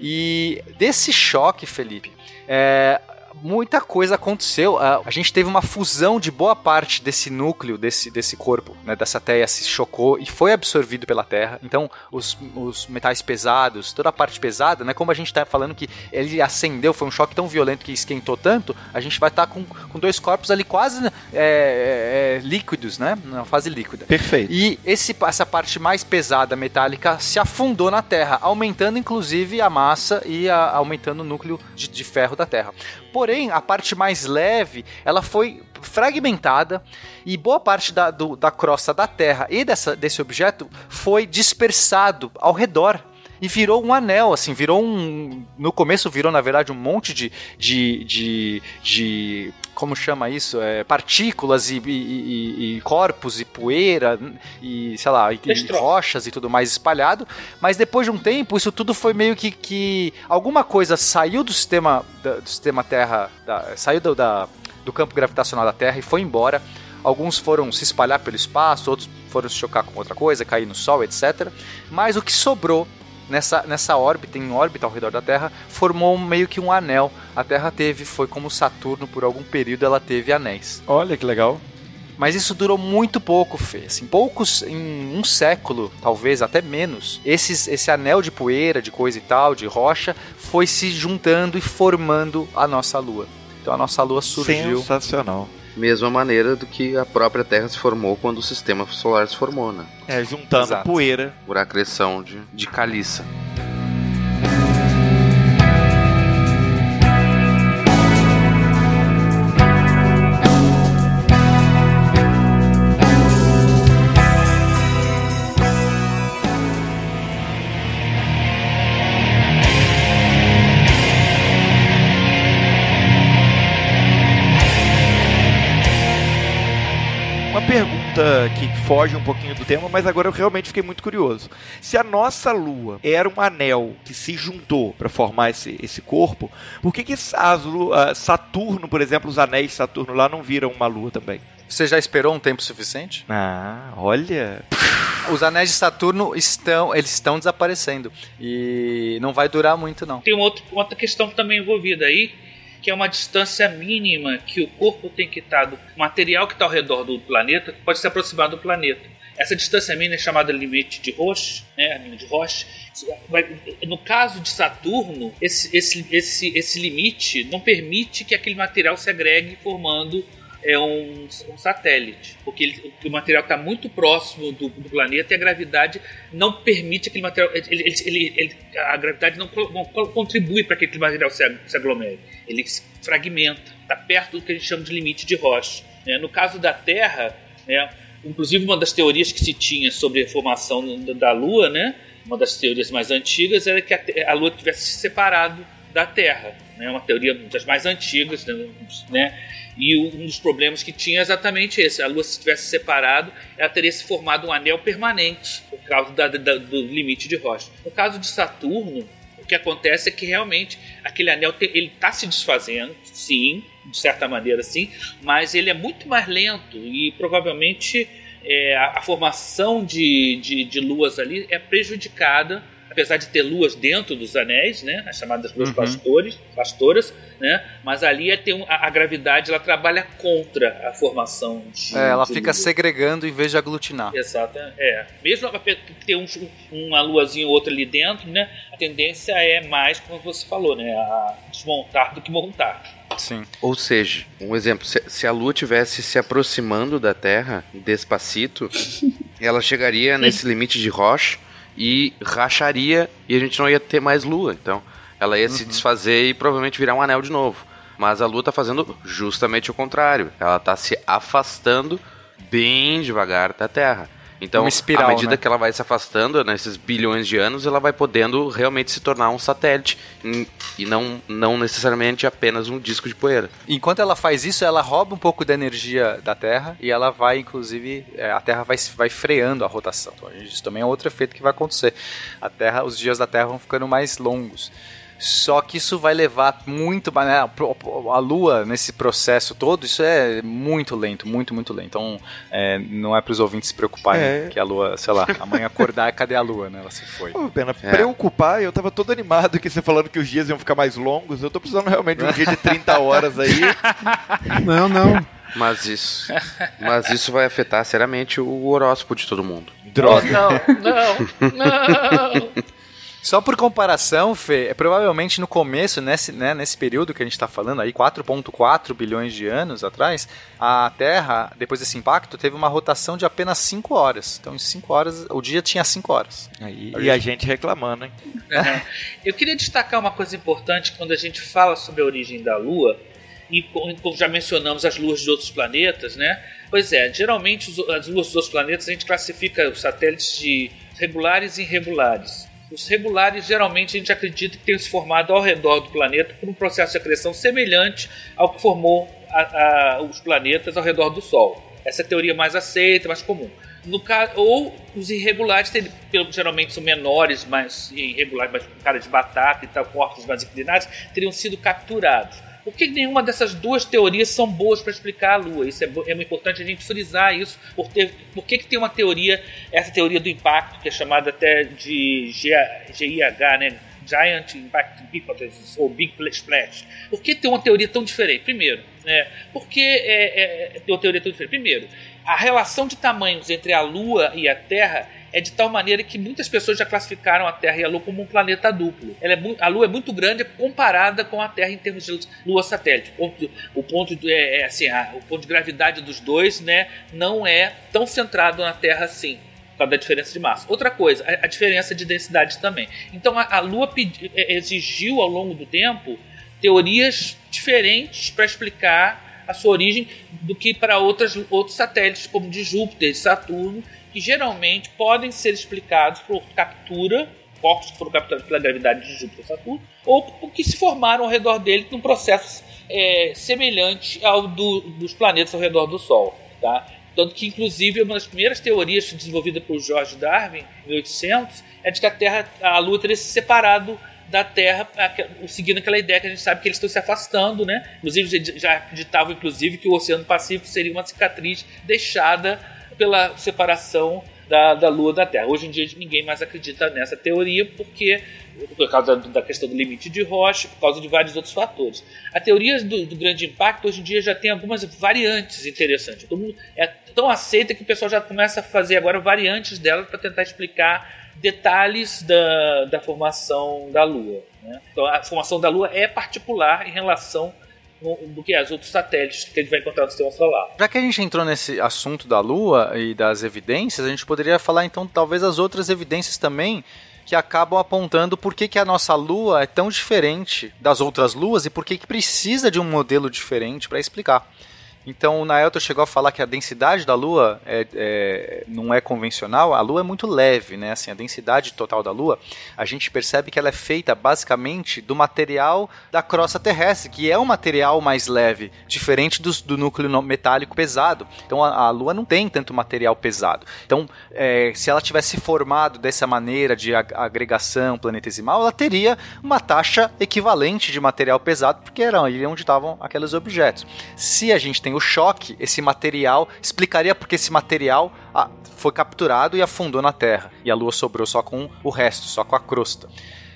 E desse choque, Felipe, é, muita coisa aconteceu. A, a gente teve uma fusão de boa parte desse núcleo, desse, desse corpo, né, dessa teia se chocou e foi absorvido pela Terra. Então, os, os metais pesados, toda a parte pesada, né, como a gente está falando que ele acendeu, foi um choque tão violento que esquentou tanto, a gente vai estar com, com dois corpos ali quase né, é, é, líquidos, né, na fase líquida. Perfeito. E esse, essa parte mais pesada metálica se afundou na Terra, aumentando inclusive a massa e a- aumentando o núcleo de, de ferro da Terra. Porém, a parte mais leve, ela foi fragmentada e boa parte da, do- da crosta da Terra e dessa, desse objeto foi dispersado ao redor. E virou um anel, assim, virou um. No começo virou, na verdade, um monte de. de, de, de como chama isso? É, partículas e, e- e- corpos e poeira e, sei lá, e, e rochas e tudo mais espalhado. Mas depois de um tempo, isso tudo foi meio que. que alguma coisa saiu do sistema, da- do sistema Terra, da- saiu do, da, do campo gravitacional da Terra e foi embora. Alguns foram se espalhar pelo espaço, outros foram se chocar com outra coisa, cair no Sol, etc. Mas o que sobrou nessa, nessa órbita, em órbita ao redor da Terra, formou meio que um anel. A Terra teve, foi como Saturno, por algum período ela teve anéis. Olha que legal. Mas isso durou muito pouco, Fê. Assim, poucos, em um século, talvez até menos, esses, esse anel de poeira, de coisa e tal, de rocha, foi se juntando e formando a nossa Lua. Então a nossa Lua surgiu. Sensacional. Mesma maneira do que a própria Terra se formou quando o sistema solar se formou, né? É, juntando Exato. poeira. Por acreção de, de caliça. Que foge um pouquinho do tema, mas agora eu realmente fiquei muito curioso. Se a nossa Lua era um anel que se juntou para formar esse, esse corpo, por que, que as ah, Saturno, por exemplo, os anéis de Saturno lá não viram uma Lua também? Você já esperou um tempo suficiente? Ah, olha. Os anéis de Saturno estão, eles estão desaparecendo e não vai durar muito não. Tem uma outra, outra questão também envolvida aí, que é uma distância mínima que o corpo tem que estar, do material que está ao redor do planeta, pode se aproximar do planeta. Essa distância mínima é chamada limite de Roche, né, limite de Roche. No caso de Saturno, esse, esse, esse, esse limite não permite que aquele material se agregue formando é um, um satélite, porque ele- o material está muito próximo do, do planeta e a gravidade não permite aquele material. Ele, ele- ele- a gravidade não, não co- contribui para que aquele material se, se aglomere. Ele se fragmenta, está perto do que a gente chama de limite de Roche. né? No caso da Terra, né, Inclusive, uma das teorias que se tinha sobre a formação da Lua, né? Uma das teorias mais antigas era que a Lua tivesse se separado da Terra. Né? Uma teoria das mais antigas, né? E um dos problemas que tinha é exatamente esse: a Lua, se tivesse separado, ela teria se formado um anel permanente por causa da, da, do limite de Roche. No caso de Saturno, o que acontece é que realmente aquele anel ele está se desfazendo, sim, de certa maneira, sim, mas ele é muito mais lento e provavelmente é, a, a, formação de, de, de luas ali é prejudicada apesar de ter luas dentro dos anéis, né, as chamadas luas uhum. pastores, pastoras, né, mas ali é ter um, a, a, gravidade ela trabalha contra a formação de, é, ela de fica lua. segregando em vez de aglutinar. Exato, é. Mesmo ter um, uma luazinha ou outra ali dentro, né, a tendência é mais, como você falou, né, a desmontar do que montar. Sim. Ou seja, um exemplo, se, se a Lua tivesse se aproximando da Terra despacito, ela chegaria nesse limite de Roche e racharia e a gente não ia ter mais lua. Então ela ia uhum. se desfazer e provavelmente virar um anel de novo. Mas a lua está fazendo justamente o contrário. Ela está se afastando bem devagar da Terra. Então, espiral, à medida né? que ela vai se afastando nesses bilhões de anos, ela vai podendo realmente se tornar um satélite e não, não necessariamente apenas um disco de poeira. Enquanto ela faz isso, ela rouba um pouco da energia da Terra e ela vai, inclusive, é, a Terra vai, vai freando a rotação. Então, isso também é outro efeito que vai acontecer. A Terra, os dias da Terra vão ficando mais longos. Só que isso vai levar muito. Né, a Lua, nesse processo todo, isso é muito lento, muito, muito lento. Então, é, não é para os ouvintes se preocuparem é. que a Lua, sei lá, amanhã acordar, cadê a Lua, né? Ela se foi. Pô, pena, é. preocupar, eu tava todo animado que você falando que os dias iam ficar mais longos. Eu tô precisando realmente de um dia de 30 horas aí. Não, não. Mas isso, mas isso vai afetar seriamente o horóscopo de todo mundo. Droga. Não, não, não. Só por comparação, Fê, é, provavelmente no começo, nesse, né, nesse período que a gente está falando aí, 4,4 bilhões de anos atrás, a Terra, depois desse impacto, teve uma rotação de apenas 5 horas. Então, em 5 horas, o dia tinha 5 horas. Aí, e a gente reclamando, hein? Uhum. Eu queria destacar uma coisa importante quando a gente fala sobre a origem da Lua, e como já mencionamos as luas de outros planetas, né? Pois é, geralmente as luas dos outros planetas a gente classifica os satélites de regulares e irregulares. Os regulares geralmente a gente acredita que tenham se formado ao redor do planeta por um processo de acreção semelhante ao que formou a, a, os planetas ao redor do Sol. Essa é a teoria mais aceita, mais comum. No caso, ou os irregulares geralmente são menores, mais irregulares, mais com cara de batata e tal, corpos mais inclinados, teriam sido capturados. Por que nenhuma dessas duas teorias são boas para explicar a Lua? Isso é, é importante a gente frisar isso. Por, ter, por que, que tem uma teoria, essa teoria do impacto, que é chamada até de GIH, né? Giant Impact Hypothesis, ou Big Splash. Por que tem uma teoria tão diferente? Primeiro, né, por que é, é, tem uma teoria tão diferente? Primeiro, a relação de tamanhos entre a Lua e a Terra é de tal maneira que muitas pessoas já classificaram a Terra e a Lua como um planeta duplo. É, a Lua é muito grande comparada com a Terra em termos de Lua satélite. O ponto, o ponto de, é, é, assim, a, o ponto de gravidade dos dois, né, não é tão centrado na Terra assim. Por causa da diferença de massa. Outra coisa, a, diferença de densidade também. Então a, a Lua pedi, é, exigiu ao longo do tempo teorias diferentes para explicar a sua origem do que para outros satélites, como de Júpiter, Saturno, que geralmente podem ser explicados por captura, corpos que foram capturados pela gravidade de Júpiter e Saturno, ou que se formaram ao redor dele num processo é, semelhante ao do, dos planetas ao redor do Sol. Tá? Tanto que, inclusive, uma das primeiras teorias desenvolvida por George Darwin, em 1800, é de que a Terra, a Lua teria se separado da Terra, seguindo aquela ideia que a gente sabe que eles estão se afastando, né? Inclusive, já acreditavam, inclusive, que o Oceano Pacífico seria uma cicatriz deixada pela separação da, da Lua da Terra. Hoje em dia ninguém mais acredita nessa teoria porque por causa da questão do limite de Roche, por causa de vários outros fatores. A teoria do, do grande impacto hoje em dia já tem algumas variantes interessantes. Todo mundo é tão aceita que o pessoal já começa a fazer agora variantes dela para tentar explicar detalhes da, da formação da Lua. Né? Então a formação da Lua é particular em relação do que as outros satélites que a gente vai encontrar no sistema solar. Já que a gente entrou nesse assunto da Lua e das evidências, a gente poderia falar então talvez as outras evidências também que acabam apontando por que, que a nossa Lua é tão diferente das outras luas e por que, que precisa de um modelo diferente para explicar. Então o Naelton chegou a falar que a densidade da Lua é, é, não é convencional. A Lua é muito leve, né? Assim, a densidade total da Lua, a gente percebe que ela é feita basicamente do material da crosta terrestre, que é um material mais leve, diferente do, núcleo metálico pesado. Então a, a, Lua não tem tanto material pesado. Então, é, se ela tivesse formado dessa maneira de agregação planetesimal, ela teria uma taxa equivalente de material pesado, porque era ali onde estavam aqueles objetos. Se a gente tem o choque, esse material explicaria porque esse material ah, foi capturado e afundou na Terra, e a Lua sobrou só com o resto, só com a crosta.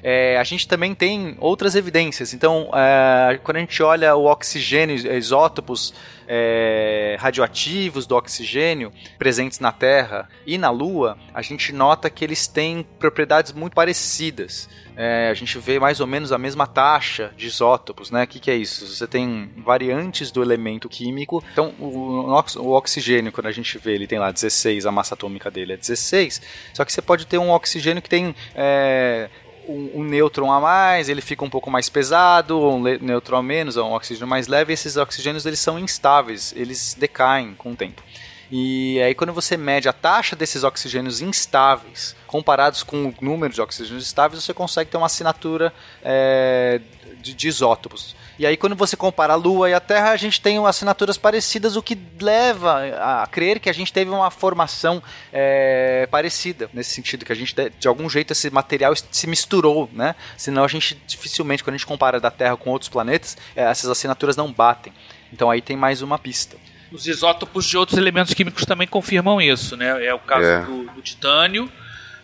É, a gente também tem outras evidências. Então, é, quando a gente olha o oxigênio, isótopos é, radioativos do oxigênio presentes na Terra e na Lua, a gente nota que eles têm propriedades muito parecidas. É, a gente vê mais ou menos a mesma taxa de isótopos, né? O que, que, é isso? Você tem variantes do elemento químico. Então, o, o, oxigênio, quando a gente vê, ele tem lá 16, a massa atômica dele é 16. Só que você pode ter um oxigênio que tem é, um, um, nêutron a mais, ele fica um pouco mais pesado, um nêutron a menos, um oxigênio mais leve, e esses oxigênios eles são instáveis, eles decaem com o tempo. E aí quando você mede a taxa desses oxigênios instáveis comparados com o número de oxigênios estáveis, você consegue ter uma assinatura é, de, de isótopos. E aí, quando você compara a Lua e a Terra, a gente tem assinaturas parecidas, o que leva a crer que a gente teve uma formação é, parecida, nesse sentido, que a gente, de algum jeito, esse material se misturou, né? Senão a gente, dificilmente, quando a gente compara da Terra com outros planetas, é, essas assinaturas não batem. Então aí tem mais uma pista. Os isótopos de outros elementos químicos também confirmam isso, né? É o caso é. Do, do titânio,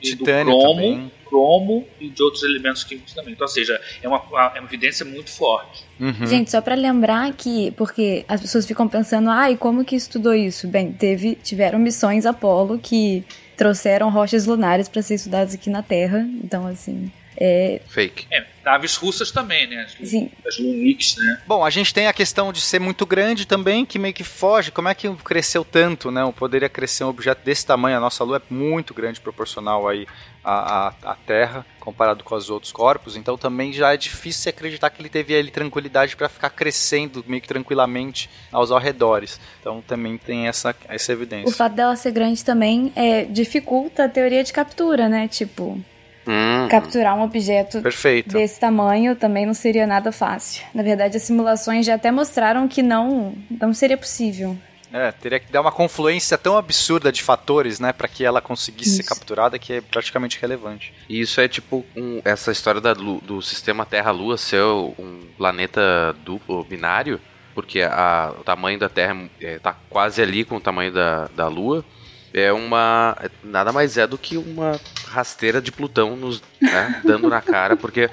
titânio do cromo, também. Cromo e de outros elementos químicos também. Então, ou seja, é uma, é uma evidência muito forte. Uhum. Gente, só para lembrar que, porque as pessoas ficam pensando, ai, ah, como que estudou isso? Bem, teve, tiveram missões Apolo que trouxeram rochas lunares para ser estudadas aqui na Terra. Então, assim, é... Fake. É, naves russas também, né? As, Sim. As Lunix, né? Bom, a gente tem a questão de ser muito grande também, que meio que foge. Como é que cresceu tanto, né? Poderia crescer um objeto desse tamanho. A nossa Lua é muito grande, proporcional aí à, à, à Terra, comparado com os outros corpos. Então também já é difícil acreditar que ele teve ali tranquilidade para ficar crescendo meio que tranquilamente aos arredores. Então também tem essa, essa evidência. O fato dela ser grande também é, dificulta a teoria de captura, né? Tipo, Hum. Capturar um objeto Perfeito. desse tamanho também não seria nada fácil. Na verdade, as simulações já até mostraram que não, não seria possível. É, teria que dar uma confluência tão absurda de fatores, né, para que ela conseguisse isso. ser capturada que é praticamente relevante. E isso é tipo um, essa história da, do sistema Terra-Lua ser um planeta duplo binário, porque a, o tamanho da Terra está é, quase ali com o tamanho da, da Lua é uma. Nada mais é do que uma rasteira de Plutão nos né, dando na cara, porque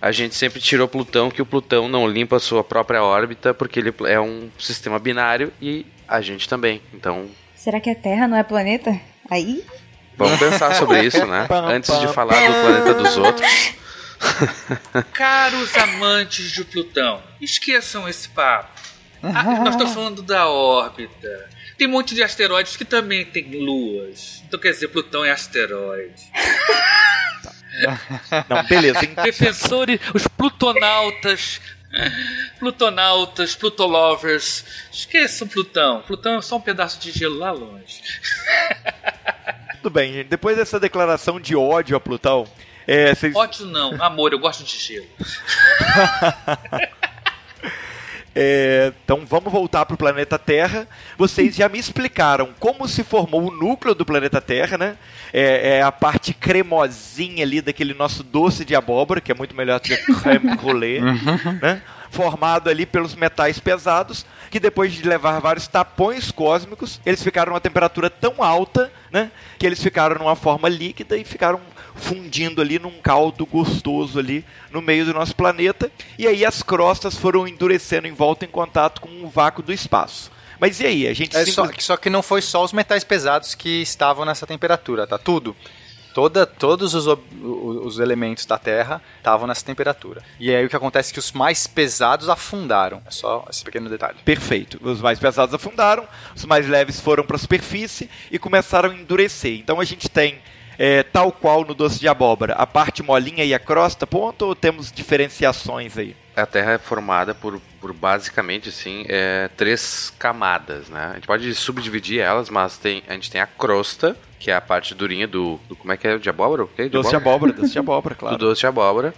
a gente sempre tirou Plutão que o Plutão não limpa a sua própria órbita, porque ele é um sistema binário e a gente também. Então. Será que a Terra não é planeta? Aí? Vamos pensar sobre isso, né? Antes de falar do planeta dos outros. Caros amantes de Plutão, esqueçam esse papo. Ah, nós estamos falando da órbita tem um monte de asteroides que também tem luas. Então quer dizer, Plutão é asteroide. Não, beleza. Defensores, os plutonautas. Plutonautas, Plutolovers. Esqueçam Plutão. Plutão é só um pedaço de gelo lá longe. Tudo bem, gente. Depois dessa declaração de ódio a Plutão. É, vocês... Ódio não, amor, eu gosto de gelo. É, então vamos voltar para o planeta Terra. Vocês já me explicaram como se formou o núcleo do planeta Terra, né? É, é a parte cremosinha ali daquele nosso doce de abóbora, que é muito melhor do que creme brulee, uhum. né? Formado ali pelos metais pesados, que depois de levar vários tapões cósmicos, eles ficaram a temperatura tão alta, né? Que eles ficaram numa forma líquida e ficaram fundindo ali num caldo gostoso ali no meio do nosso planeta. E aí as crostas foram endurecendo em volta em contato com o vácuo do espaço. Mas e aí? A gente é só, só que não foi só os metais pesados que estavam nessa temperatura, tá? Tudo. Toda, todos os, os elementos da Terra estavam nessa temperatura. E aí o que acontece é que os mais pesados afundaram. É só esse pequeno detalhe. Perfeito. Os mais pesados afundaram, os mais leves foram para a superfície e começaram a endurecer. Então a gente tem é, tal qual no doce de abóbora, a parte molinha e a crosta, ponto, ou temos diferenciações aí? a Terra é formada por, por basicamente assim, é, três camadas, né? A gente pode subdividir elas, mas tem, a gente tem a crosta, que é a parte durinha do, do como é que é, de abóbora? O quê? De Doce de abóbora, doce de abóbora, claro. do doce de abóbora.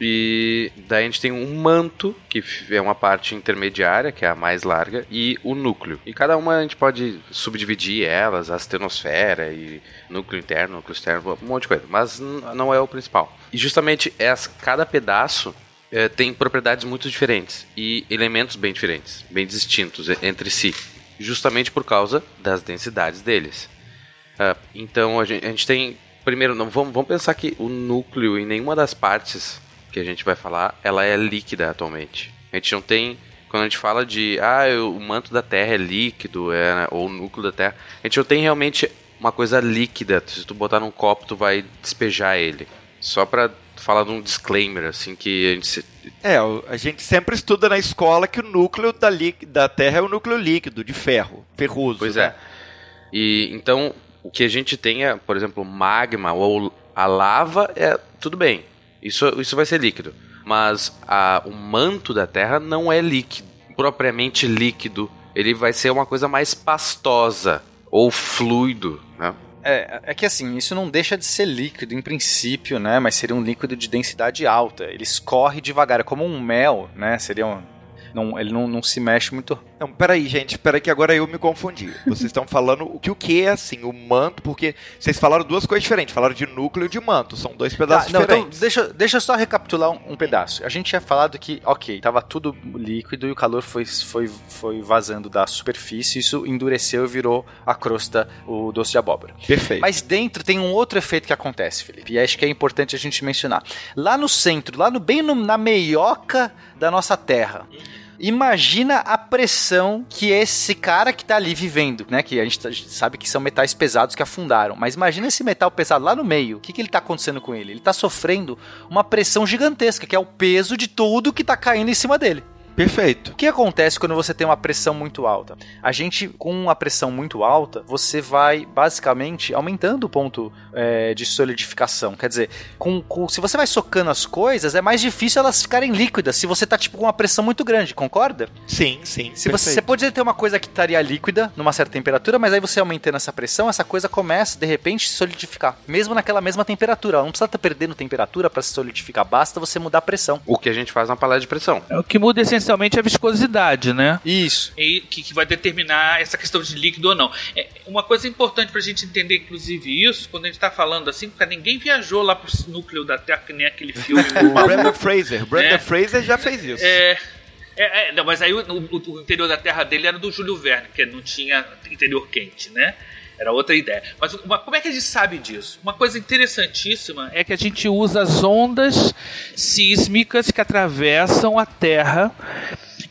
E daí a gente tem um manto, que é uma parte intermediária, que é a mais larga, e o núcleo. E cada uma a gente pode subdividir elas, a astenosfera e núcleo interno, núcleo externo, um monte de coisa. Mas não é o principal. E justamente essa, cada pedaço eh, tem propriedades muito diferentes e elementos bem diferentes, bem distintos entre si. Justamente por causa das densidades deles. Ah, então a gente, a gente tem. Primeiro, não, vamos, vamos pensar que o núcleo em nenhuma das partes que a gente vai falar, ela é líquida atualmente. A gente não tem. Quando a gente fala de ah, o manto da Terra é líquido, é, né, ou o núcleo da Terra, a gente não tem realmente uma coisa líquida. Se tu botar num copo, tu vai despejar ele. Só pra falar de um disclaimer, assim, que a gente. se- É, a gente sempre estuda na escola que o núcleo da, lí- da Terra é o núcleo líquido, de ferro, ferroso. Pois né? é. E então, o que a gente tem é, por exemplo, magma ou a lava, é tudo bem. Isso, isso vai ser líquido. Mas a, o manto da Terra não é líquido, propriamente líquido. Ele vai ser uma coisa mais pastosa ou fluido, né? É, é que assim, isso não deixa de ser líquido em princípio, né? Mas seria um líquido de densidade alta. Ele escorre devagar, é como um mel, né? Seria um. Não, ele não, não se mexe muito. Não, peraí, gente, peraí que agora eu me confundi. Vocês estão falando o que o que é assim, o manto, porque vocês falaram duas coisas diferentes, falaram de núcleo e de manto, são dois pedaços Tá, não, então, diferentes. deixa, deixa eu só recapitular um, um pedaço. A gente tinha falado que, ok, tava tudo líquido e o calor foi, foi, foi vazando da superfície, isso endureceu e virou a crosta, o doce de abóbora. Perfeito. Mas dentro tem um outro efeito que acontece, Felipe, e acho que é importante a gente mencionar. Lá no centro, lá no bem no- na meioca da nossa Terra. Imagina a pressão que esse cara que tá ali vivendo, né? Que a gente, tá- sabe que são metais pesados que afundaram. Mas imagina esse metal pesado lá no meio. O que, que ele tá acontecendo com ele? Ele tá sofrendo uma pressão gigantesca, que é o peso de tudo que tá caindo em cima dele. Perfeito. O que acontece quando você tem uma pressão muito alta? A gente, com uma pressão muito alta, você vai basicamente aumentando o ponto é, de solidificação. Quer dizer, com, com- se você vai socando as coisas, é mais difícil elas ficarem líquidas se você tá tipo com uma pressão muito grande, concorda? Sim, sim. Se você, você pode ter uma coisa que estaria líquida numa certa temperatura, mas aí você aumentando essa pressão, essa coisa começa de repente a se solidificar, mesmo naquela mesma temperatura. Ela não precisa estar perdendo temperatura para se solidificar, basta você mudar a pressão. O que a gente faz na panela de pressão. É, O que muda essencialmente é a viscosidade, né? Isso. E que, que vai determinar essa questão de líquido ou não. É uma coisa importante pra gente entender, inclusive, isso, quando a gente tá falando assim, porque ninguém viajou lá pro núcleo da Terra, que nem aquele filme. O Brandon Fraser. Brandon É. Fraser já fez isso. É, é, é, não, mas aí o, o- o interior da Terra dele era do Júlio Verne, que não tinha interior quente, né? Era outra ideia. Mas uma- como é que a gente sabe disso? Uma coisa interessantíssima é que a gente usa as ondas sísmicas que atravessam a Terra.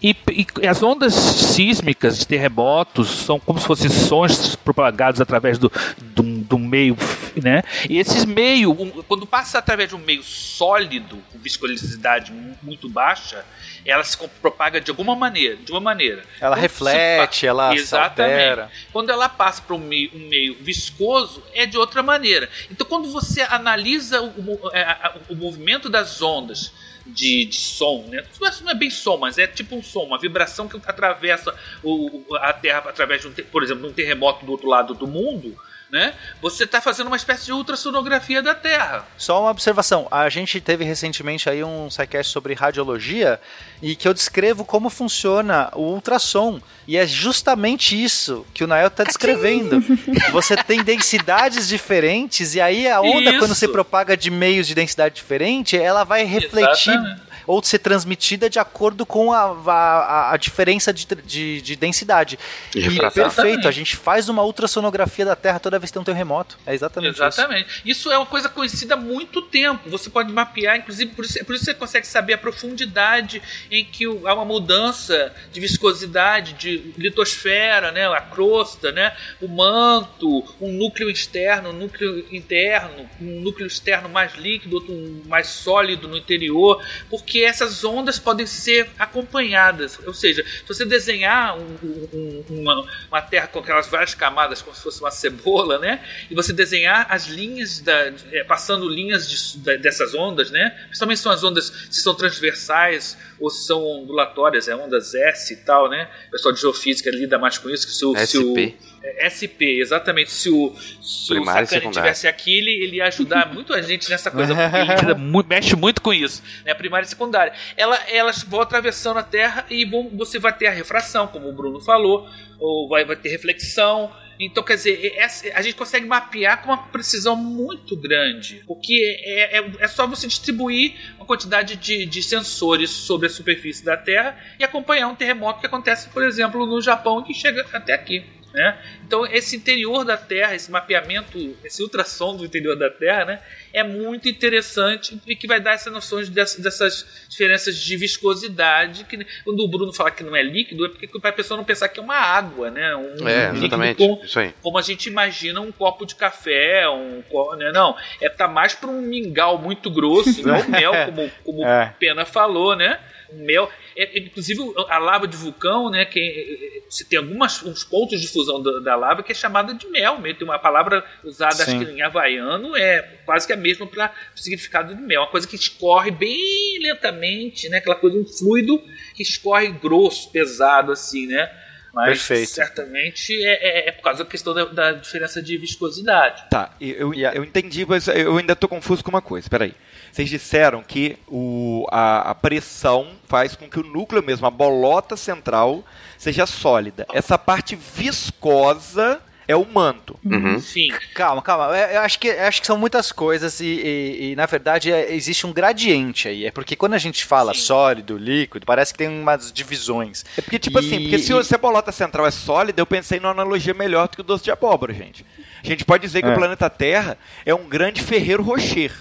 E, e as ondas sísmicas de terremotos são como se fossem sons propagados através do, do, do meio, né? E esses meios, um- quando passa através de um meio sólido, com viscosidade mu- muito baixa, ela se propaga de alguma maneira, de uma maneira. Ela Quando reflete, ela Exatamente. altera. Quando ela passa para um meio, um meio viscoso, é de outra maneira. Então, quando você analisa o, mo- é, o movimento das ondas de, de som, né? Isso não é bem som, mas é tipo um som, uma vibração que atravessa o, a Terra através de um, por exemplo, de um terremoto do outro lado do mundo, né? Você está fazendo uma espécie de ultrassonografia da Terra. Só uma observação. A gente teve recentemente aí um sidecast sobre radiologia e que eu descrevo como funciona o ultrassom. E é justamente isso que o Nael está descrevendo. Você tem densidades diferentes e aí a onda, Isso. quando se propaga de meios de densidade diferente, ela vai refletir Exatamente. Ou ser transmitida de acordo com a, a, a diferença de, de, de densidade. E E refratar. perfeito, Exatamente. a gente faz uma ultrassonografia da Terra toda vez que tem um terremoto. É exatamente, isso. Exatamente. Isso. é uma coisa conhecida há muito tempo. Você pode mapear, inclusive, por isso, por isso você consegue saber a profundidade em que o- há uma mudança de viscosidade, de litosfera, né, a crosta, né, o manto, um núcleo externo, um núcleo interno, um núcleo externo mais líquido, outro mais sólido no interior, porque porque essas ondas podem ser acompanhadas. Ou seja, se você desenhar um, um, uma, uma, Terra com aquelas várias camadas, como se fosse uma cebola, né? E você desenhar as linhas, da, é, passando linhas de, dessas ondas, né? Principalmente são as ondas se são transversais ou se são ondulatórias, é ondas S e tal, né? O pessoal de geofísica lida mais com isso. Que se o, SP. Se o, SP, exatamente. Se o, se o Sakane tivesse aqui, ele, ele ia ajudar muito a gente nessa coisa, porque ele muito, mexe muito com isso, né? Primária e secundária. Ela, elas vão atravessando a Terra e vão, você vai ter a refração, como o Bruno falou, ou vai, vai ter reflexão. Então, quer dizer, a gente consegue mapear com uma precisão muito grande, porque é, é, é só você distribuir uma quantidade de, de, sensores sobre a superfície da Terra e acompanhar um terremoto que acontece, por exemplo, no Japão e que chega até aqui. Né? Então, esse interior da Terra, esse mapeamento, esse ultrassom do interior da Terra, né, é muito interessante e que vai dar essas noções dessas diferenças de viscosidade. Que, quando o Bruno fala que não é líquido, é porque para a pessoa não pensar que é uma água, né? Um, é, exatamente. Com, Isso aí. Como a gente imagina um copo de café, um né? não, é tá mais para um mingau muito grosso, igual mel, como, como é. Pena falou, né? mel. É, inclusive, a lava de vulcão, né? Que, se tem alguns uns pontos de fusão da, da, lava que é chamada de mel. Mesmo. Tem uma palavra usada, Sim. acho que em havaiano, é quase que a mesma para o significado de mel. Uma coisa que escorre bem lentamente, né? Aquela coisa, um fluido que escorre grosso, pesado, assim, né? Mas Perfeito. certamente é, é, é, por causa da questão da, da, diferença de viscosidade. Tá, eu, eu entendi, mas eu ainda estou confuso com uma coisa. Peraí. Vocês disseram que o, a, a, pressão faz com que o núcleo mesmo, a bolota central, seja sólida. Essa parte viscosa é o manto. Uhum. Sim. Calma, calma. É, eu acho que, eu acho que são muitas coisas e, e, e na verdade, é, existe um gradiente aí. É porque quando a gente fala Sim. sólido, líquido, parece que tem umas divisões. É porque, tipo e, assim, porque se, se a bolota central é sólida, eu pensei numa analogia melhor do que o doce de abóbora, gente. A gente pode dizer que é. o planeta Terra é um grande ferreiro rocher.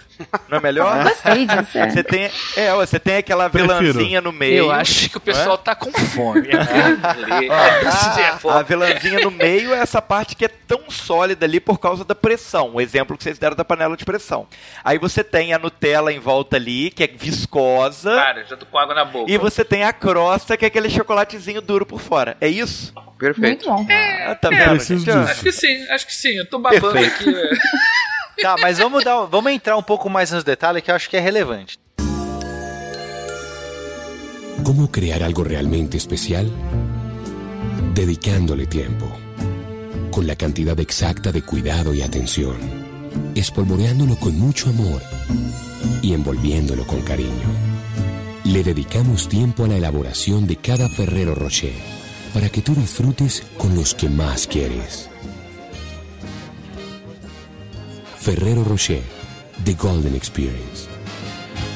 Não é melhor? Gostei disso. É. Você tem, é, você tem aquela velãzinha no meio. Eu acho que o pessoal é? tá com fome. a, a velãzinha no meio é essa parte que é tão sólida ali por causa da pressão. O exemplo que vocês deram da panela de pressão. Aí você tem a Nutella em volta ali, que é viscosa. Cara, já tô com água na boca. E você tem a crosta, que é aquele chocolatezinho duro por fora. É isso? Perfeito. Muito bom. É, tá vendo, acho que sim, acho que sim. Eu tô babando Perfeito. aqui. É. Tá, mas vamos, dar, vamos entrar um pouco mais nos detalhes que eu acho que é relevante. Como criar algo realmente especial? Dedicándole tiempo, con la cantidad exacta de cuidado y atención, espolvoreándolo con mucho amor y envolviéndolo con cariño. Le dedicamos tiempo a la elaboración de cada Ferrero Rocher para que tú disfrutes con los que más quieres. Ferrero Rocher, The Golden Experience.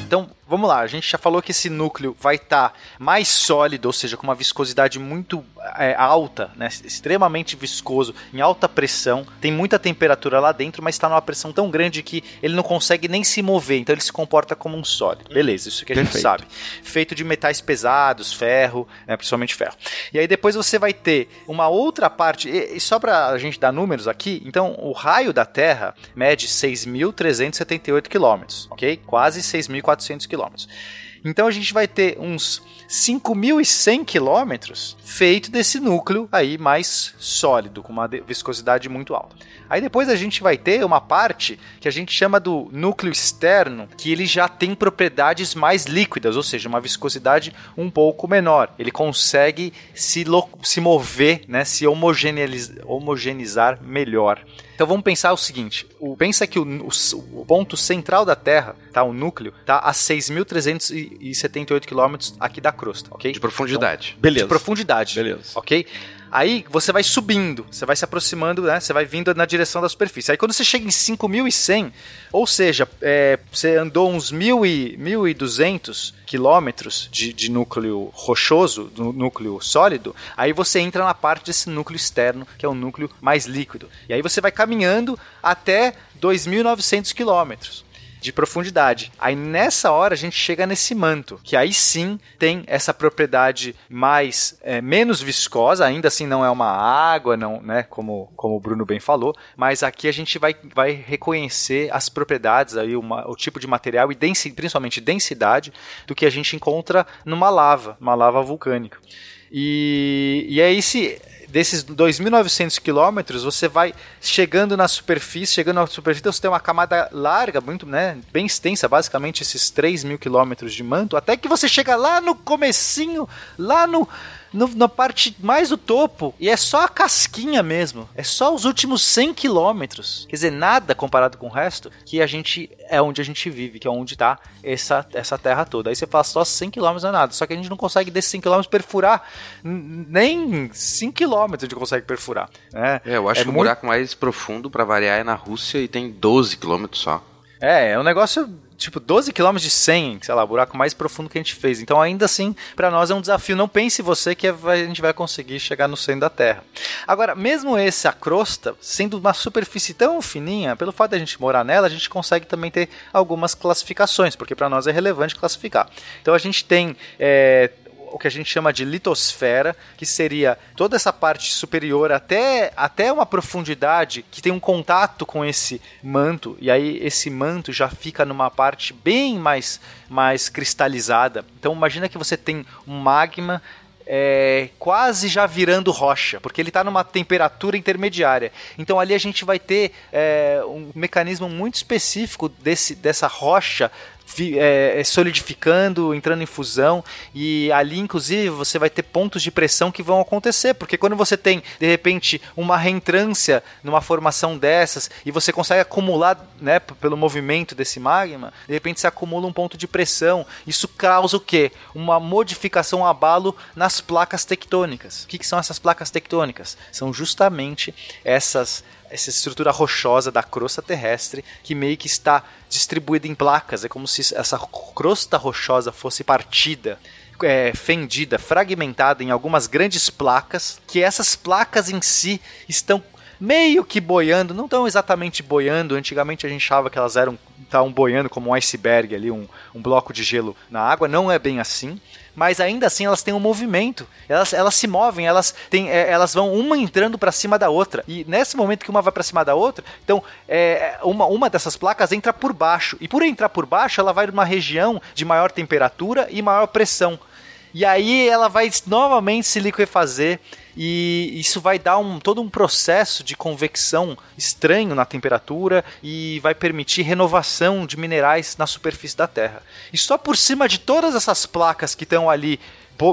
Então, vamos lá, a gente já falou que esse núcleo vai estar tá mais sólido, ou seja, com uma viscosidade muito é, alta, né, extremamente viscoso, em alta pressão, tem muita temperatura lá dentro, mas está numa pressão tão grande que ele não consegue nem se mover, então ele se comporta como um sólido. Beleza, isso que a Perfeito. gente sabe. Feito de metais pesados, ferro, né, principalmente ferro. E aí depois você vai ter uma outra parte, e, e só para a gente dar números aqui, então o raio da Terra mede 6.378 quilômetros, ok? Quase 6.400 quilômetros. kilometers. Então a gente vai ter uns 5.100 quilômetros feito desse núcleo aí mais sólido, com uma viscosidade muito alta. Aí depois a gente vai ter uma parte que a gente chama do núcleo externo, que ele já tem propriedades mais líquidas, ou seja, uma viscosidade um pouco menor. Ele consegue se, se mover, né, se homogeneizar, melhor. Então vamos pensar o seguinte: o, pensa que o, o, o, ponto central da Terra, tá, o núcleo, tá a 6.378 quilômetros aqui da crosta, ok? De profundidade. Então, beleza. De profundidade. Beleza. Ok? Aí você vai subindo, você vai se aproximando, né? Você vai vindo na direção da superfície. Aí quando você chega em 5100, ou seja, é, você andou uns 1.200 quilômetros de, de núcleo rochoso, do núcleo sólido, aí você entra na parte desse núcleo externo, que é o núcleo mais líquido. E aí você vai caminhando até 2.900 quilômetros. De profundidade. Aí nessa hora a gente chega nesse manto, que aí sim tem essa propriedade mais é, menos viscosa, ainda assim não é uma água, não, né, como, como o Bruno bem falou, mas aqui a gente vai, vai reconhecer as propriedades aí, uma, o tipo de material e densi, principalmente densidade do que a gente encontra numa lava, uma lava vulcânica. E, e é esse desses 2.900 quilômetros, você vai chegando na superfície, chegando na superfície, você tem uma camada larga, muito, né, bem extensa, basicamente esses 3 mil quilômetros de manto, até que você chega lá no comecinho, lá no no, na parte mais do topo e é só a casquinha mesmo. É só os últimos 100 quilômetros. Quer dizer, nada comparado com o resto que a gente é onde a gente vive, que é onde está essa, essa terra toda. Aí você fala só 100 quilômetros não é nada. Só que a gente não consegue desses 100 quilômetros perfurar nem 5 quilômetros a gente consegue perfurar. Né? É, eu acho é que muito... o buraco mais profundo para variar é na Rússia e tem 12 quilômetros só. É, é um negócio tipo 12 km de 100, sei lá, o buraco mais profundo que a gente fez. Então, ainda assim, para nós é um desafio. Não pense você que a gente vai conseguir chegar no centro da Terra. Agora, mesmo essa crosta, sendo uma superfície tão fininha, pelo fato de a gente morar nela, a gente consegue também ter algumas classificações, porque para nós é relevante classificar. Então, a gente tem é, o que a gente chama de litosfera, que seria toda essa parte superior até, até uma profundidade que tem um contato com esse manto, e aí esse manto já fica numa parte bem mais, mais cristalizada. Então imagina que você tem um magma é, quase já virando rocha, porque ele está numa temperatura intermediária. Então ali a gente vai ter é, um mecanismo muito específico desse, dessa rocha é, solidificando, entrando em fusão e ali inclusive você vai ter pontos de pressão que vão acontecer, porque quando você tem de repente uma reentrância numa formação dessas e você consegue acumular, né, pelo movimento desse magma, de repente se acumula um ponto de pressão. Isso causa o quê? Uma modificação, um abalo nas placas tectônicas. O que, que são essas placas tectônicas? São justamente essas essa estrutura rochosa da crosta terrestre que meio que está distribuída em placas. É como se essa crosta rochosa fosse partida. É, fendida, fragmentada em algumas grandes placas, que essas placas em si estão meio que boiando, não tão exatamente boiando. Antigamente a gente achava que elas eram estavam boiando como um iceberg ali, um, um bloco de gelo na água. Não é bem assim mas ainda assim elas têm um movimento. Elas, elas se movem, elas, têm, é, elas vão uma entrando para cima da outra. E nesse momento que uma vai para cima da outra, então é, uma, uma dessas placas entra por baixo. E por entrar por baixo, ela vai numa região de maior temperatura e maior pressão. E aí ela vai novamente se liquefazer e isso vai dar um, todo um processo de convecção estranho na temperatura e vai permitir renovação de minerais na superfície da Terra. E só por cima de todas essas placas que estão ali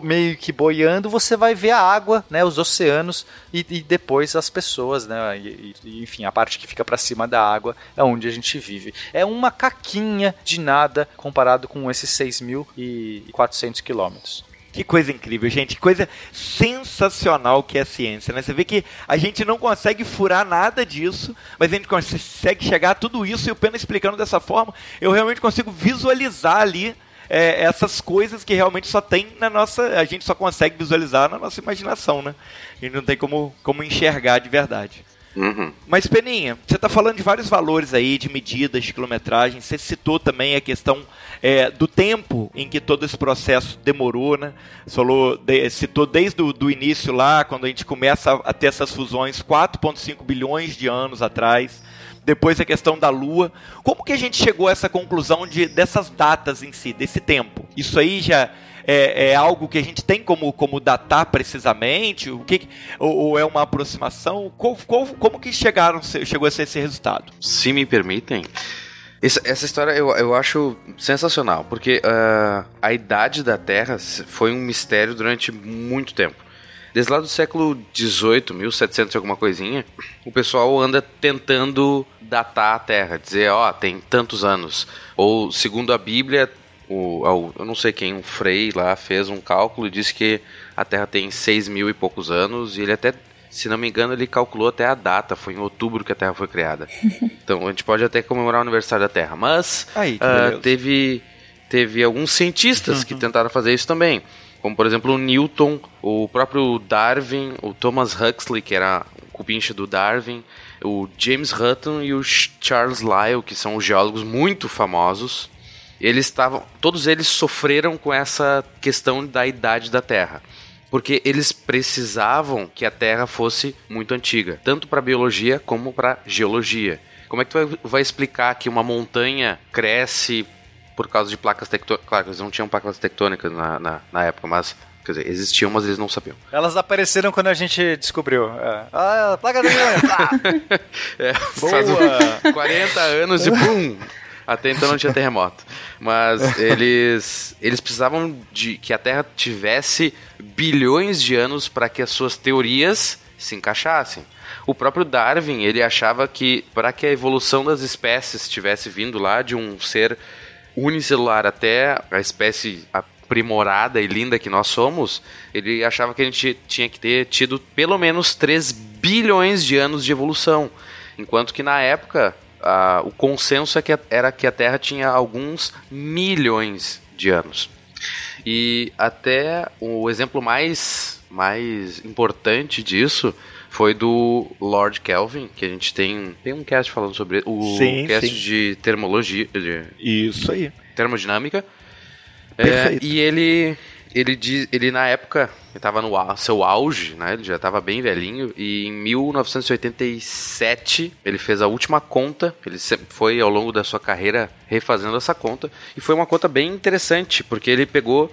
meio que boiando, você vai ver a água, né, os oceanos e, e depois as pessoas, né, e, e, enfim, a parte que fica para cima da água é onde a gente vive. É uma caquinha de nada comparado com esses 6.400 quilômetros. Que coisa incrível, gente. Que coisa sensacional que é a ciência, né? Você vê que a gente não consegue furar nada disso, mas a gente consegue chegar a tudo isso e o Pena explicando dessa forma, eu realmente consigo visualizar ali é, essas coisas que realmente só tem na nossa. A gente só consegue visualizar na nossa imaginação, né? A gente não tem como, como enxergar de verdade. Uhum. Mas, Peninha, você está falando de vários valores aí, de medidas, de quilometragem. Você citou também a questão é, do tempo em que todo esse processo demorou, né? Você falou, de, citou desde o do início lá, quando a gente começa a, a ter essas fusões, 4,5 bilhões de anos atrás. Depois a questão da Lua. Como que a gente chegou a essa conclusão de, dessas datas em si, desse tempo? Isso aí já é, é, algo que a gente tem como, como datar precisamente? O que, ou, ou é uma aproximação? Qual, qual, como que chegaram, chegou a ser esse resultado? Se me permitem, essa, história eu, eu acho sensacional, porque uh, a idade da Terra foi um mistério durante muito tempo. Desde lá do século XVIII, 1700 e alguma coisinha, o pessoal anda tentando datar a Terra, dizer, ó, oh, tem tantos anos. Ou, segundo a Bíblia, o, eu não sei quem, um Frei lá fez um cálculo e disse que a Terra tem 6 mil e poucos anos, e ele até, se não me engano, ele calculou até a data, foi em outubro que a Terra foi criada. então a gente pode até comemorar o aniversário da Terra, mas Aí, uh, teve, teve alguns cientistas uhum. que tentaram fazer isso também. Como, por exemplo, o Newton, o próprio Darwin, o Thomas Huxley, que era o cupincha do Darwin, o James Hutton e o Charles Lyell, que são geólogos muito famosos. Eles estavam, todos eles sofreram com essa questão da idade da Terra porque eles precisavam que a Terra fosse muito antiga, tanto para biologia como para geologia. Como é que tu vai, explicar que uma montanha cresce por causa de placas tectônicas? Claro, eles não tinham placas tectônicas na, na, na época, mas Quer dizer, existiam, mas eles não sabiam. Elas apareceram quando a gente descobriu. É. Ah, placa tectônica! é, Boa! 40 anos e pum! Até então não tinha terremoto. Mas eles, eles precisavam de que a Terra tivesse bilhões de anos para que as suas teorias se encaixassem. O próprio Darwin, ele achava que para que a evolução das espécies tivesse vindo lá de um ser unicelular até a espécie aprimorada e linda que nós somos, ele achava que a gente tinha que ter tido pelo menos 3 bilhões de anos de evolução. Enquanto que na época a, o consenso é que era que a Terra tinha alguns milhões de anos. E até o exemplo mais, mais importante disso foi do Lord Kelvin, que a gente tem, tem um cast falando sobre o sim, cast sim. de termologia. De Isso aí. Termodinâmica. É, e ele ele, diz, ele na época estava no seu auge, né? Ele já estava bem velhinho e em 1987 ele fez a última conta. Ele foi ao longo da sua carreira refazendo essa conta e foi uma conta bem interessante porque ele pegou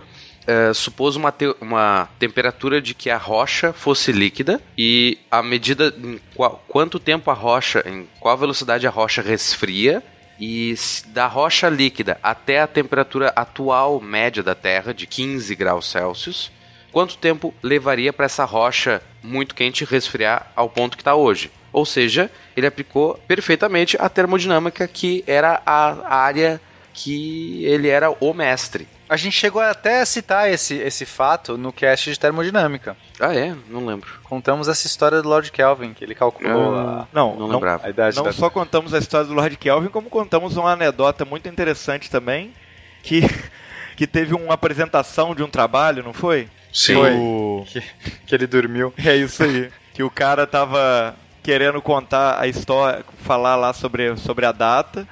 Uh, supôs uma, te uma temperatura de que a rocha fosse líquida e a medida em qual, quanto tempo a rocha, em qual velocidade a rocha resfria e da rocha líquida até a temperatura atual média da Terra, de 15 graus Celsius, quanto tempo levaria para essa rocha muito quente resfriar ao ponto que está hoje? Ou seja, ele aplicou perfeitamente a termodinâmica, que era a área que ele era o mestre. A gente chegou até a citar esse, esse fato no cast de termodinâmica. Ah, é? Não lembro. Contamos essa história do Lord Kelvin, que ele calculou ah, a... Não, não, lembrava. a idade Não da... só contamos a história do Lord Kelvin, como contamos uma anedota muito interessante também, que, que teve uma apresentação de um trabalho, não foi? Sim. Foi. O... Que, que ele dormiu. É isso aí. que o cara tava querendo contar a história, falar lá sobre, sobre a data,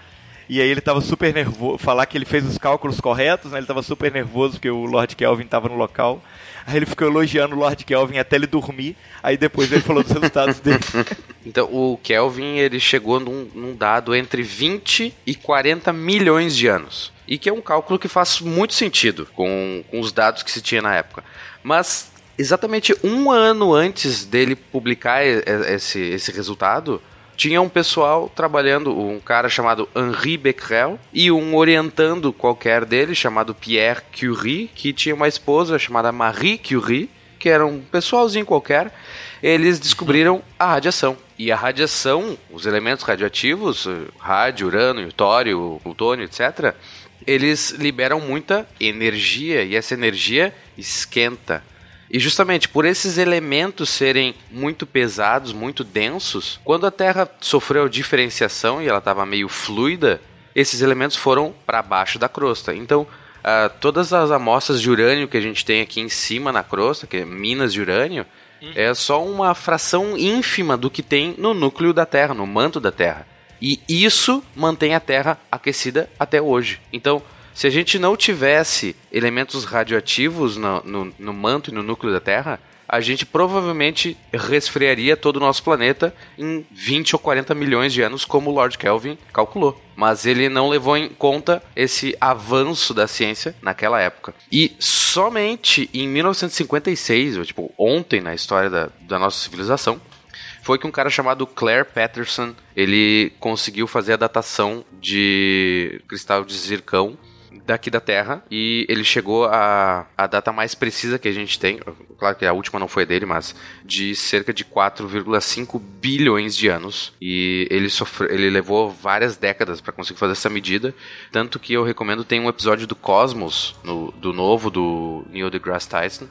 e aí ele tava super nervoso, falar que ele fez os cálculos corretos, né? Ele tava super nervoso porque o Lord Kelvin tava no local. Aí ele ficou elogiando o Lord Kelvin até ele dormir. Aí depois ele falou dos resultados dele. Então o Kelvin ele chegou num, num dado entre 20 e 40 milhões de anos. E que é um cálculo que faz muito sentido com, com os dados que se tinha na época. Mas exatamente um ano antes dele publicar esse, esse resultado, tinha um pessoal trabalhando, um cara chamado Henri Becquerel e um orientando qualquer dele chamado Pierre Curie, que tinha uma esposa chamada Marie Curie, que era um pessoalzinho qualquer. Eles descobriram a radiação. E a radiação, os elementos radioativos, rádio, urânio, tório, plutônio, etc., eles liberam muita energia e essa energia esquenta e justamente por esses elementos serem muito pesados, muito densos, quando a Terra sofreu diferenciação e ela estava meio fluida, esses elementos foram para baixo da crosta. Então, uh, todas as amostras de urânio que a gente tem aqui em cima na crosta, que é minas de urânio, uhum. é só uma fração ínfima do que tem no núcleo da Terra, no manto da Terra. E isso mantém a Terra aquecida até hoje. Então, se a gente não tivesse elementos radioativos no, no, no manto e no núcleo da Terra, a gente provavelmente resfriaria todo o nosso planeta em 20 ou 40 milhões de anos, como o Lord Kelvin calculou. Mas ele não levou em conta esse avanço da ciência naquela época. E somente em 1956, ou, tipo ontem na história da, da nossa civilização, foi que um cara chamado Claire Patterson ele conseguiu fazer a datação de cristal de zircão daqui da Terra e ele chegou a, a data mais precisa que a gente tem, claro que a última não foi dele, mas de cerca de 4,5 bilhões de anos. E ele sofre, ele levou várias décadas para conseguir fazer essa medida, tanto que eu recomendo tem um episódio do Cosmos, no, do novo do Neil deGrasse Tyson,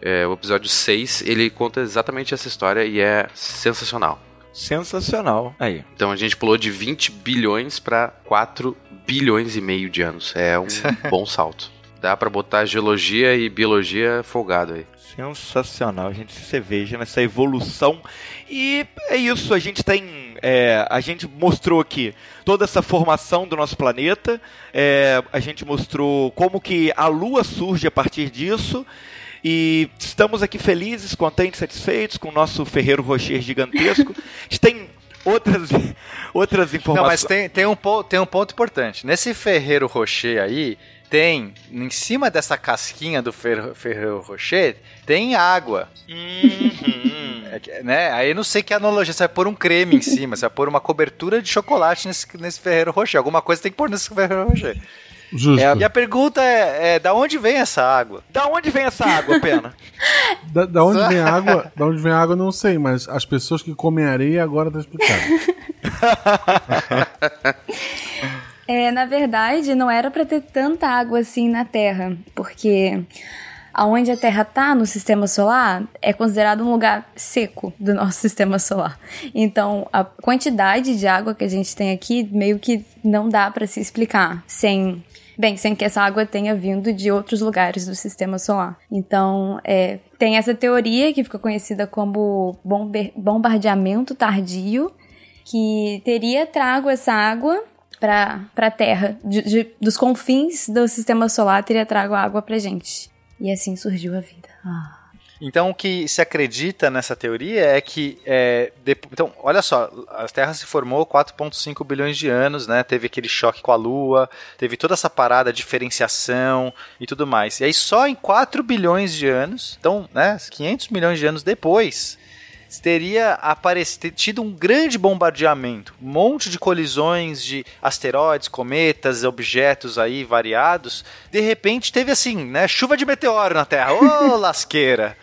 é, o episódio 6, ele conta exatamente essa história e é sensacional. Sensacional. Aí. Então a gente pulou de 20 bilhões para 4 bilhões e meio de anos. É um bom salto. Dá para botar geologia e biologia folgado aí. Sensacional, a gente se veja nessa evolução. E é isso, a gente tem é, a gente mostrou aqui toda essa formação do nosso planeta, é, a gente mostrou como que a Lua surge a partir disso. E estamos aqui felizes, contentes, satisfeitos com o nosso Ferreiro Rocher gigantesco. A gente tem outras, outras informações. Não, mas tem, tem, um, tem um ponto importante. Nesse Ferreiro Rocher aí, tem, em cima dessa casquinha do Fer- Ferreiro Rocher, tem água. Uhum. É né? Aí eu não sei que analogia. Você vai pôr um creme em cima, você vai pôr uma cobertura de chocolate nesse, nesse Ferreiro Rocher. Alguma coisa tem que pôr nesse Ferreiro Rocher. Justo. É, e a pergunta é, é: da onde vem essa água? Da onde vem essa água, Pena? Da, da onde vem a água? Da onde vem a água, eu não sei, mas as pessoas que comem areia agora tá explicado. É, na verdade, não era pra ter tanta água assim na Terra, porque aonde a Terra tá no sistema solar é considerado um lugar seco do nosso sistema solar. Então, a quantidade de água que a gente tem aqui meio que não dá pra se explicar sem Bem, sem que essa água tenha vindo de outros lugares do sistema solar. Então, é, tem essa teoria que fica conhecida como bombe- bombardeamento tardio, que teria trago essa água para a Terra, de- de- dos confins do sistema solar, teria trago água pra gente. E assim surgiu a vida. Ah. Então, o que se acredita nessa teoria é que. É, depo- então, olha só, a Terra se formou 4,5 bilhões de anos, né? Teve aquele choque com a Lua, teve toda essa parada, diferenciação e tudo mais. E aí, só em 4 bilhões de anos, então, né? 500 milhões de anos depois. Teria aparecido, tido um grande bombardeamento, um monte de colisões de asteroides, cometas, objetos aí variados. De repente teve assim, né? Chuva de meteoro na Terra. Ô, lasqueira!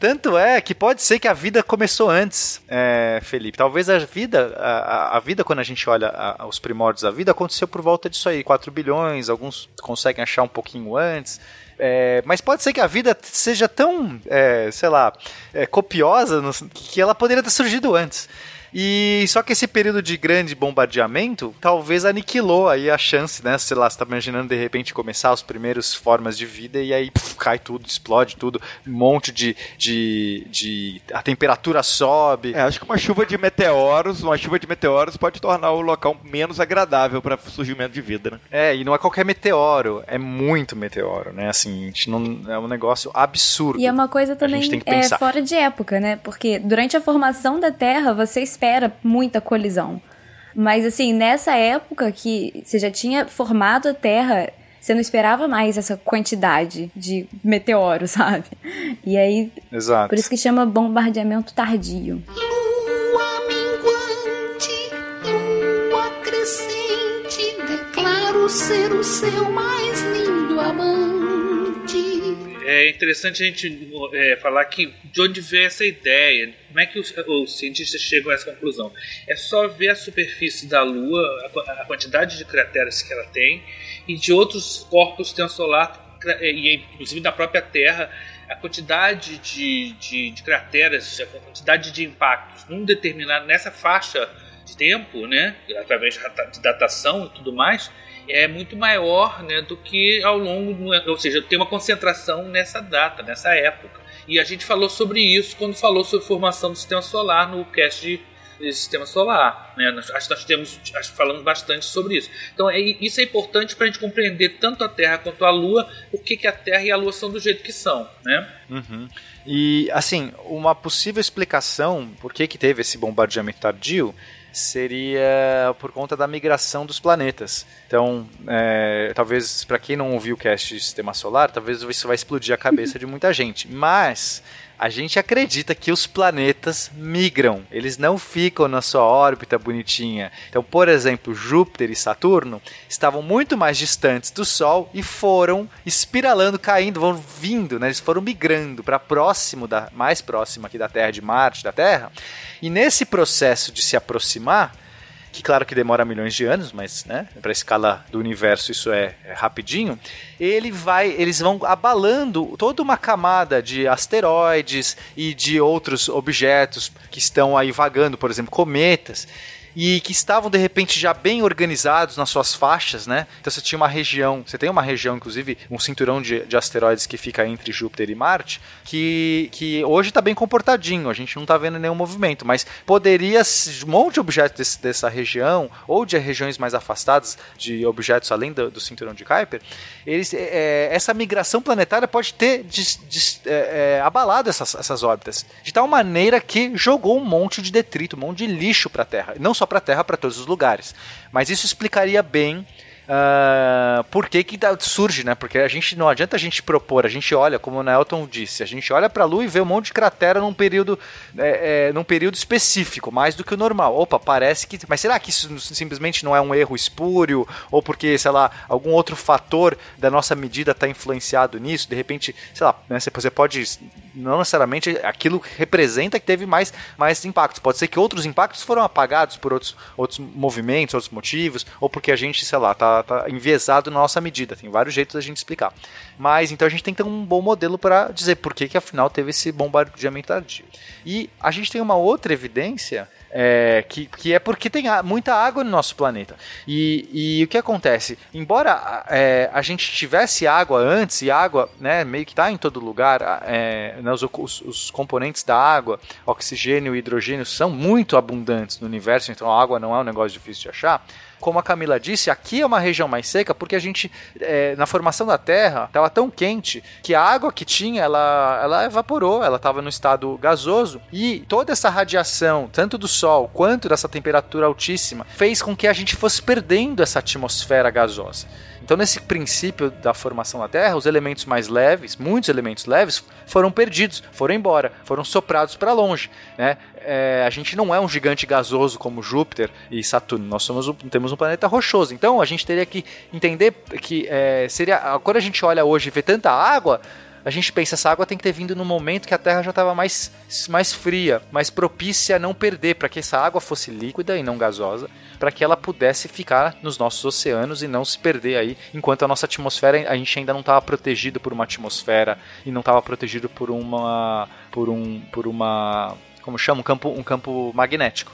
Tanto é que pode ser que a vida começou antes, é, Felipe. Talvez a vida, a, a- vida quando a gente olha a- os primórdios da vida, aconteceu por volta disso aí, 4 bilhões, alguns conseguem achar um pouquinho antes. É, mas pode ser que a vida seja tão, é, sei lá, é, copiosa no- que ela poderia ter surgido antes. E só que esse período de grande bombardeamento talvez aniquilou aí a chance, né? Sei lá, você tá imaginando de repente começar as primeiras formas de vida e aí puf, cai tudo, explode tudo, um monte de, de, de. A temperatura sobe. É, acho que uma chuva de meteoros, uma chuva de meteoros pode tornar o local menos agradável para surgimento de vida, né? É, e não é qualquer meteoro, é muito meteoro, né? Assim, a gente não, é um negócio absurdo. E é uma coisa também é, fora de época, né? Porque durante a formação da Terra você espera muita colisão. Mas assim, nessa época que você já tinha formado a Terra, você não esperava mais essa quantidade de meteoros, sabe? E aí, Exato. por isso que chama bombardeamento tardio. Lua minguante, lua crescente, declaro ser o seu mais lindo amante. É interessante a gente é, falar que de onde veio essa ideia, como é que os, os cientistas chegam a essa conclusão. É só ver a superfície da Lua, a, a quantidade de crateras que ela tem e de outros corpos do sistema solar, e inclusive da própria Terra, a quantidade de, de, de crateras, a quantidade de impactos num determinado, nessa faixa de tempo, né, através de datação e tudo mais, é muito maior né, do que ao longo, do- ou seja, tem uma concentração nessa data, nessa época. E a gente falou sobre isso quando falou sobre formação do sistema solar no cast de, sistema solar. Né? Nós, acho que nós temos, acho falamos bastante sobre isso. Então é, isso é importante para a gente compreender tanto a Terra quanto a Lua, que que a Terra e a Lua são do jeito que são. Né? Uhum. E, assim, uma possível explicação por que, que teve esse bombardeamento tardio seria por conta da migração dos planetas. Então, é, talvez para quem não ouviu o cast de Sistema Solar, talvez isso vai explodir a cabeça de muita gente. Mas a gente acredita que os planetas migram, eles não ficam na sua órbita bonitinha. Então, por exemplo, Júpiter e Saturno estavam muito mais distantes do Sol e foram espiralando, caindo, vão vindo, né? Eles foram migrando para próximo da mais próximo aqui da Terra de Marte, da Terra. E nesse processo de se aproximar, que claro que demora milhões de anos, mas né, para a escala do universo isso é, é rapidinho. Ele vai, eles vão abalando toda uma camada de asteroides e de outros objetos que estão aí vagando, por exemplo, cometas. E que estavam de repente já bem organizados nas suas faixas, né? Então você tinha uma região, você tem uma região, inclusive, um cinturão de, de asteroides que fica entre Júpiter e Marte, que, que hoje está bem comportadinho, a gente não está vendo nenhum movimento, mas poderia um monte de objetos desse, dessa região ou de regiões mais afastadas de objetos além do, do cinturão de Kuiper, eles, é, essa migração planetária pode ter des, des, é, é, abalado essas, essas órbitas de tal maneira que jogou um monte de detrito, um monte de lixo para a Terra, não só para a Terra, para todos os lugares. Mas isso explicaria bem Uh, por que, que surge, né? Porque a gente não adianta a gente propor, a gente olha, como o Nelton disse, a gente olha para a Lua e vê um monte de cratera num período, é, é, num período específico, mais do que o normal. Opa, parece que. Mas será que isso simplesmente não é um erro espúrio? Ou porque, sei lá, algum outro fator da nossa medida está influenciado nisso? De repente, sei lá, né, você pode. Não necessariamente aquilo representa que teve mais, mais impactos. Pode ser que outros impactos foram apagados por outros, outros movimentos, outros motivos, ou porque a gente, sei lá, tá tá, enviesado na nossa medida. Tem vários jeitos da gente explicar. Mas então a gente tem que ter um bom modelo para dizer por que, que afinal teve esse bombardeamento tardio. E a gente tem uma outra evidência é, que, que é porque tem muita água no nosso planeta. E, e o que acontece? Embora é, a gente tivesse água antes, e água né, meio que está em todo lugar, é, né, os, os, os, componentes da água, oxigênio e hidrogênio, são muito abundantes no universo, então a água não é um negócio difícil de achar como a Camila disse, aqui é uma região mais seca porque a gente, é, na formação da Terra, estava tão quente que a água que tinha, ela, ela evaporou, ela estava no estado gasoso e toda essa radiação, tanto do Sol quanto dessa temperatura altíssima, fez com que a gente fosse perdendo essa atmosfera gasosa. Então, nesse princípio da formação da Terra, os elementos mais leves, muitos elementos leves, foram perdidos, foram embora, foram soprados para longe. Né? É, a gente não é um gigante gasoso como Júpiter e Saturno, nós somos, temos um planeta rochoso. Então, a gente teria que entender que é, seria. Quando a gente olha hoje e vê tanta água, a gente pensa essa água tem que ter vindo no momento que a Terra já estava mais, mais fria, mais propícia a não perder, para que essa água fosse líquida e não gasosa, para que ela pudesse ficar nos nossos oceanos e não se perder aí, enquanto a nossa atmosfera a gente ainda não estava protegido por uma atmosfera e não estava protegido por uma por um por uma como chama um campo um campo magnético.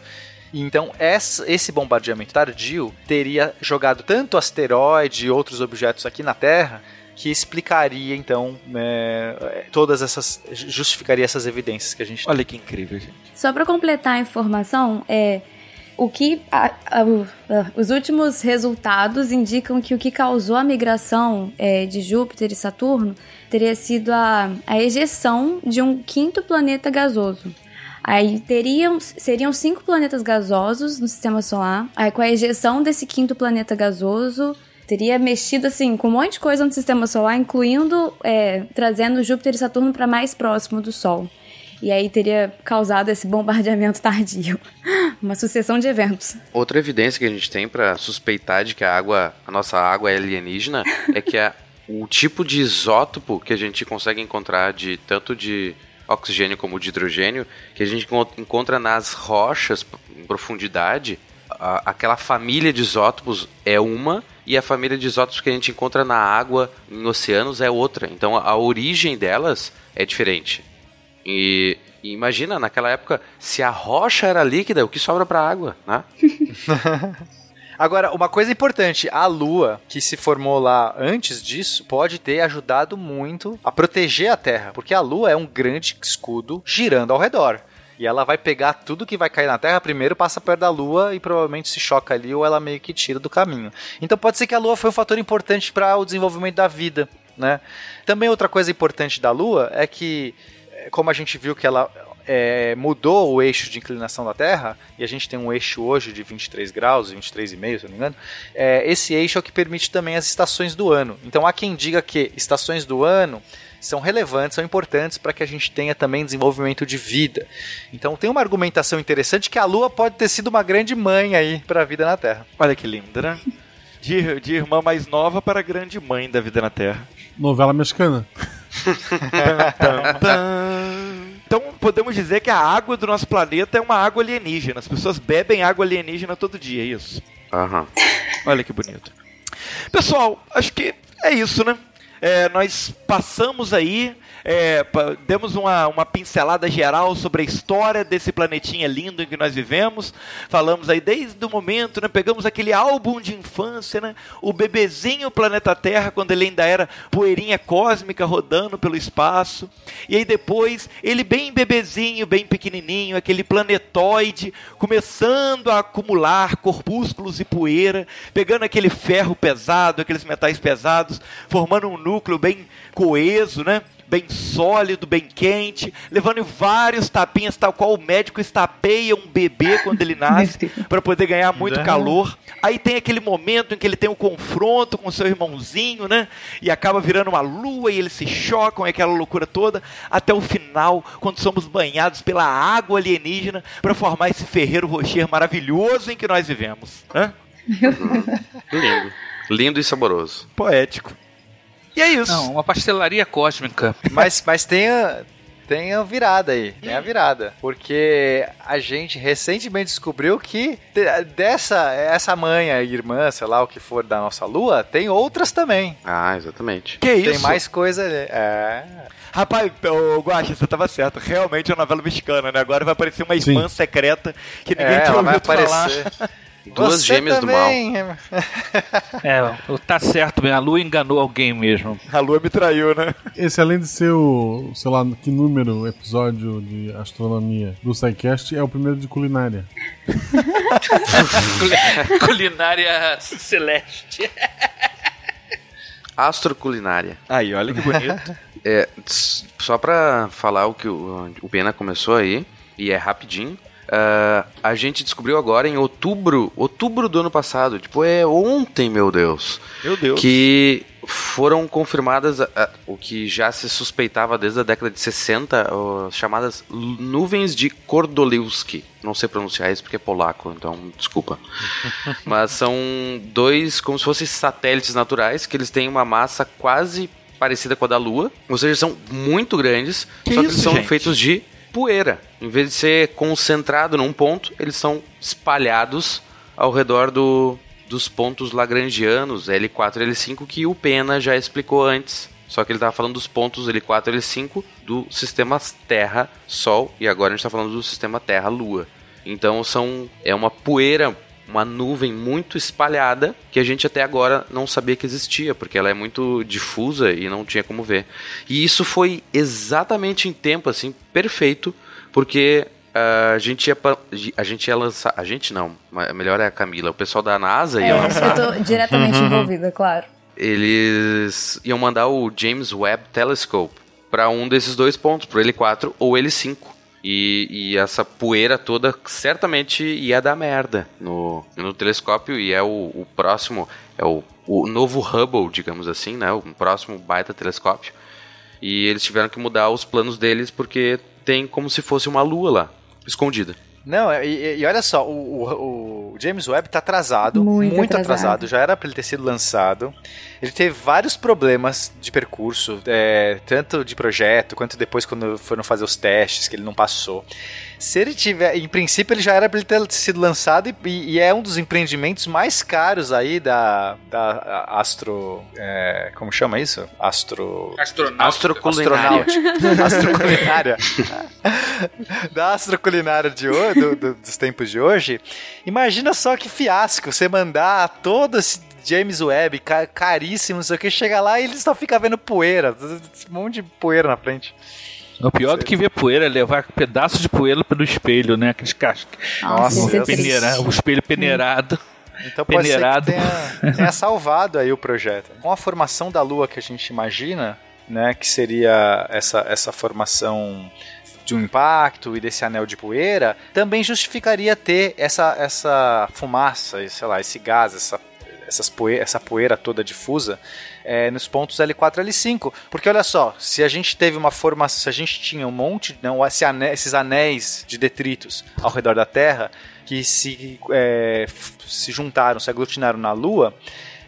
Então, esse bombardeamento tardio teria jogado tanto asteroide e outros objetos aqui na Terra que explicaria então né, todas essas justificaria essas evidências que a gente olha que incrível gente só para completar a informação é o que a, a, a, os últimos resultados indicam que o que causou a migração é, de Júpiter e Saturno teria sido a, a ejeção de um quinto planeta gasoso. Aí teriam, seriam cinco planetas gasosos no sistema solar. Aí com a ejeção desse quinto planeta gasoso, teria mexido assim com um monte de coisa no sistema solar, incluindo é, trazendo Júpiter e Saturno para mais próximo do Sol. E aí teria causado esse bombardeamento tardio. Uma sucessão de eventos. Outra evidência que a gente tem para suspeitar de que a água, a nossa água é alienígena, é que a, o tipo de isótopo que a gente consegue encontrar de tanto de oxigênio como de hidrogênio, que a gente encontra nas rochas em profundidade, a, aquela família de isótopos é uma e a família de isótopos que a gente encontra na água, em oceanos, é outra. Então a origem delas é diferente. E, e imagina, naquela época, se a rocha era líquida, o que sobra para a água, né? Agora, uma coisa importante, a Lua, que se formou lá antes disso, pode ter ajudado muito a proteger a Terra, porque a Lua é um grande escudo girando ao redor. E ela vai pegar tudo que vai cair na Terra, primeiro passa perto da Lua e provavelmente se choca ali ou ela meio que tira do caminho. Então pode ser que a Lua foi um fator importante para o desenvolvimento da vida, né? Também outra coisa importante da Lua é que como a gente viu que ela é, mudou o eixo de inclinação da Terra, e a gente tem um eixo hoje de 23 graus, 23,5, se não me engano, é, esse eixo é o que permite também as estações do ano. Então há quem diga que estações do ano são relevantes, são importantes para que a gente tenha também desenvolvimento de vida. Então tem uma argumentação interessante que a Lua pode ter sido uma grande mãe aí para a vida na Terra. Olha que lindo, né? De, de irmã mais nova para grande mãe da vida na Terra. Novela mexicana. então podemos dizer que a água do nosso planeta é uma água alienígena. As pessoas bebem água alienígena todo dia, é isso. Uhum. Olha que bonito. Pessoal, acho que é isso, né? é, nós passamos aí, é, demos uma, uma pincelada geral sobre a história desse planetinha lindo em que nós vivemos. Falamos aí desde o momento, né? Pegamos aquele álbum de infância, né? O bebezinho planeta Terra, quando ele ainda era poeirinha cósmica rodando pelo espaço. E aí depois, ele bem bebezinho, bem pequenininho, aquele planetoide começando a acumular corpúsculos e poeira, pegando aquele ferro pesado, aqueles metais pesados, formando um núcleo bem coeso, né? Bem sólido, bem quente, levando vários tapinhas, tal qual o médico estapeia um bebê quando ele nasce, para poder ganhar muito Né? calor. Aí tem aquele momento em que ele tem um confronto com seu irmãozinho, né? E acaba virando uma lua e eles se chocam, é aquela loucura toda, até o final, quando somos banhados pela água alienígena para formar esse ferreiro rocher maravilhoso em que nós vivemos. Hã? Lindo. Lindo e saboroso. Poético. E é isso. Não, uma pastelaria cósmica. Mas, mas tem, a, tem a virada aí. Tem a virada. Porque a gente recentemente descobriu que de- dessa essa mãe, a irmã, sei lá o que for da nossa lua, tem outras também. Ah, exatamente. Que isso? Tem mais coisa ali. É. Rapaz, ô Guaxa, você tava certo. Realmente é uma novela mexicana, né? Agora vai aparecer uma irmã secreta que ninguém É, tinha ouvido falar. Duas Você gêmeas do mal. também. É, tá certo mesmo. A Lua enganou alguém mesmo. A Lua me traiu, né? Esse, além de ser o, sei lá, que número episódio de astronomia do SciCast, é o primeiro de culinária. Culinária celeste. Astroculinária. Aí, olha que bonito. É, só pra falar o que o, o Pena começou aí, e é rapidinho. Ah, a gente descobriu agora em outubro, outubro do ano passado, tipo, é ontem, meu Deus, Meu Deus. que foram confirmadas o que já se suspeitava desde a década de 60, ó, chamadas nuvens de Kordolewski. Não sei pronunciar isso porque é polaco, então desculpa. Mas são dois, como se fossem satélites naturais, que eles têm uma massa quase parecida com a da Lua, ou seja, são muito grandes, Que só que isso, eles são gente? feitos de poeira. Em vez de ser concentrado num ponto, eles são espalhados ao redor do, dos pontos lagrangianos, L4 e L5, que o Pena já explicou antes. Só que ele estava falando dos pontos L4 e L5 do sistema Terra-Sol, e agora a gente está falando do sistema Terra-Lua. Então são é uma poeira, uma nuvem muito espalhada que a gente até agora não sabia que existia, porque ela é muito difusa e não tinha como ver. E isso foi exatamente em tempo assim perfeito, porque ah, a gente ia a gente ia lançar, a gente não, mas melhor é a Camila, o pessoal da NASA ia É, lançar eu tô diretamente envolvida, claro. eles iam mandar o James Webb Telescope para um desses dois pontos, pro L4 ou L5. E, e essa poeira toda certamente ia dar merda no, no telescópio e é o, o próximo, é o, o novo Hubble, digamos assim, né? O próximo baita telescópio. E eles tiveram que mudar os planos deles porque tem como se fosse uma lua lá, escondida. Não, e, e- e olha só, o, o- o James Webb tá atrasado, Muito muito, atrasado. atrasado. já era pra ele ter sido lançado. Ele teve vários problemas de percurso, é, tanto de projeto quanto depois quando foram fazer os testes, que ele não passou. Se ele tiver, em princípio, ele já era pra ele ter sido lançado e, e é um dos empreendimentos mais caros aí da, da Astro. é, como chama isso? Astro. Astroculinária. Astronáutica. Astroculinária. da astroculinária de hoje, do- do- dos tempos de hoje. Imagina só que fiasco você mandar todo esse James Webb ca- caríssimo, não sei o que, chega lá e ele só fica vendo poeira. Um monte de poeira na frente. O pior do que ver poeira é levar pedaços de poeira pelo espelho, né? Aqueles cascos. Nossa, é. Peneira, o espelho peneirado. Então pode Peneirado. ser que tenha, tenha salvado aí o projeto. Com a formação da Lua que a gente imagina, né, que seria essa, essa formação de um impacto e desse anel de poeira, também justificaria ter essa, essa fumaça, e, sei lá, esse gás, essa, essas essa poeira toda difusa é, nos pontos L4 e L5. Porque olha só, se a gente teve uma formação, se a gente tinha um monte, não, esse ane- esses anéis de detritos ao redor da Terra, que se, é, se juntaram, se aglutinaram na Lua,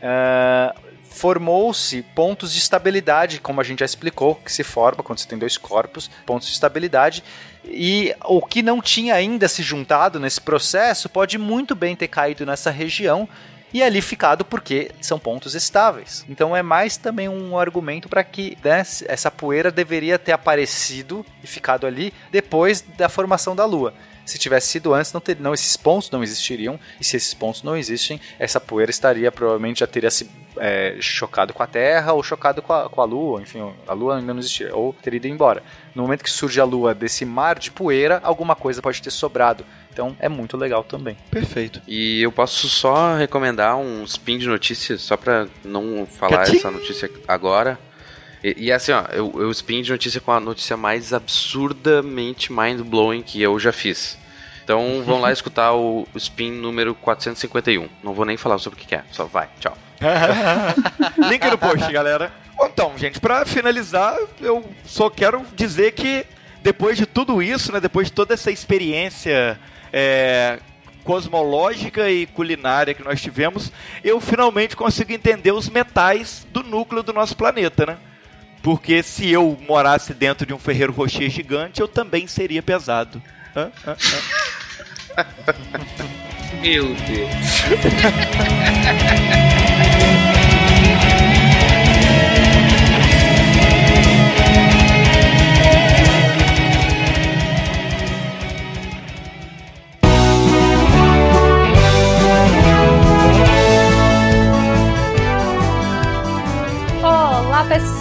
ah, formou-se pontos de estabilidade, como a gente já explicou, que se forma quando você tem dois corpos, pontos de estabilidade. E o que não tinha ainda se juntado nesse processo pode muito bem ter caído nessa região e ali ficado porque são pontos estáveis. Então é mais também um argumento para que né, essa poeira deveria ter aparecido e ficado ali depois da formação da Lua. Se tivesse sido antes, não, ter, não esses pontos não existiriam. E se esses pontos não existem, essa poeira estaria provavelmente já teria se é, chocado com a Terra ou chocado com a, com a Lua. Enfim, a Lua ainda não existia ou teria ido embora. No momento que surge a Lua desse mar de poeira, alguma coisa pode ter sobrado. Então é muito legal também. Perfeito. E eu posso só recomendar um spin de notícias, só pra não falar Catim! essa notícia agora. E, e assim, ó, eu, eu spin de notícia com a notícia mais absurdamente mind-blowing que eu já fiz. Então vão lá escutar o, spin número 451. Não vou nem falar sobre o que que é, só vai, tchau. Link no post, galera. Então, gente, pra finalizar, eu só quero dizer que depois de tudo isso, né, depois de toda essa experiência é, cosmológica e culinária que nós tivemos, eu finalmente consigo entender os metais do núcleo do nosso planeta, né? Porque se eu morasse dentro de um ferreiro rocher gigante, eu também seria pesado. Hã? Hã? Hã? Meu Deus.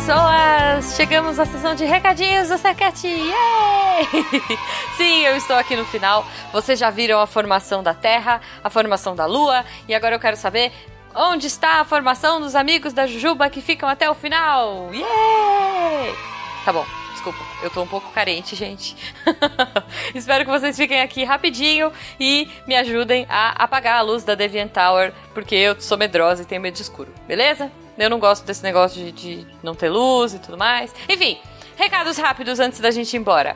pessoas! Chegamos à sessão de recadinhos do Sequete! Sim, eu estou aqui no final. Vocês já viram a formação da Terra, a formação da Lua, e agora eu quero saber onde está a formação dos amigos da Jujuba que ficam até o final! Yay! Tá bom, desculpa, eu tô um pouco carente, gente. Espero que vocês fiquem aqui rapidinho e me ajudem a apagar a luz da Deviant Tower, porque eu sou medrosa e tenho medo de escuro, beleza? Eu não gosto desse negócio de, de não ter luz e tudo mais. Enfim, recados rápidos antes da gente ir embora.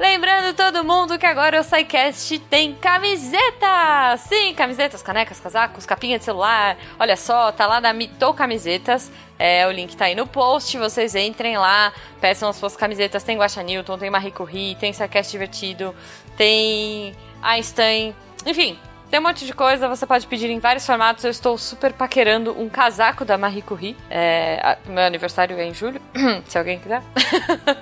Lembrando todo mundo que agora o SciCast tem camiseta! Sim, camisetas, canecas, casacos, capinha de celular. Olha só, tá lá na Mito Camisetas. É, o link tá aí no post. Vocês entrem lá, peçam as suas camisetas. Tem Guaxa Newton, tem Marie Curie, tem SciCast Divertido, tem Einstein. Enfim, tem um monte de coisa, você pode pedir em vários formatos. Eu estou super paquerando um casaco da Marie Curie. É, meu aniversário é em julho, se alguém quiser.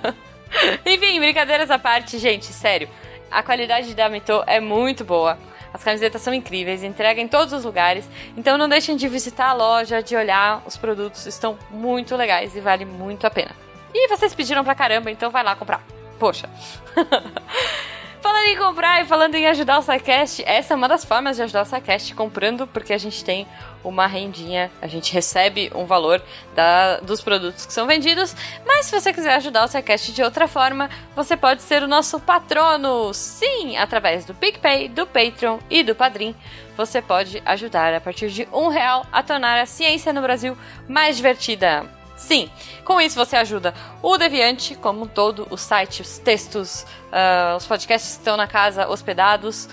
Enfim, brincadeiras à parte, gente, sério. A qualidade da Mito é muito boa. As camisetas são incríveis, entrega em todos os lugares. Então não deixem de visitar a loja, de olhar. Os produtos estão muito legais e vale muito a pena. E vocês pediram pra caramba, então vai lá comprar. Poxa. Falando em comprar e falando em ajudar o SciCast, essa é uma das formas de ajudar o SciCast, comprando, porque a gente tem uma rendinha, a gente recebe um valor da- dos produtos que são vendidos, mas se você quiser ajudar o SciCast de outra forma, você pode ser o nosso patrono, sim, através do PicPay, do Patreon e do Padrim. Você pode ajudar a partir de um real a tornar a ciência no Brasil mais divertida. Sim, com isso você ajuda o Deviante, como um todo, o site, os textos, ah, os podcasts estão na casa hospedados.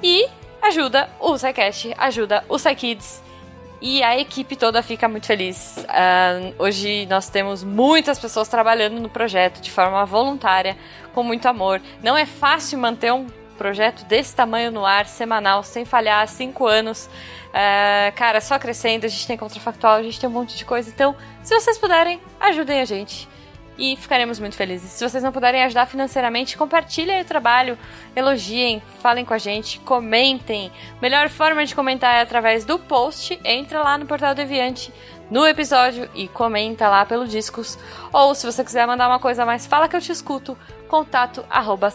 E ajuda o SciCast, ajuda o SciKids. E a equipe toda fica muito feliz. Ah, hoje nós temos muitas pessoas trabalhando no projeto de forma voluntária, com muito amor. Não é fácil manter um projeto desse tamanho no ar, semanal, sem falhar, há cinco anos. Ah, cara, só crescendo, a gente tem contrafactual, a gente tem um monte de coisa. Então, se vocês puderem, ajudem a gente. E ficaremos muito felizes. Se vocês não puderem ajudar financeiramente, compartilhem o trabalho, elogiem, falem com a gente, comentem. Melhor forma de comentar é através do post. Entra lá no Portal Deviante, no episódio e comenta lá pelo Discos. Ou se você quiser mandar uma coisa mais, fala que eu te escuto. Contato arroba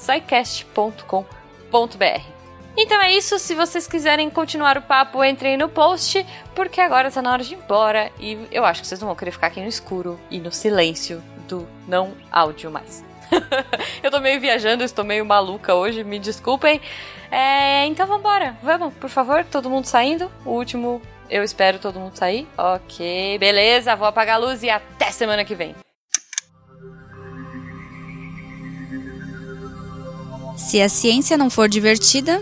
então é isso, se vocês quiserem continuar o papo, entrem no post, porque agora tá na hora de ir embora e eu acho que vocês não vão querer ficar aqui no escuro e no silêncio do não áudio mais. eu tô meio viajando, estou meio maluca hoje, me desculpem. É, então vambora, vamos, por favor, todo mundo saindo. O último, eu espero todo mundo sair. Ok, beleza, vou apagar a luz e até semana que vem. Se a ciência não for divertida,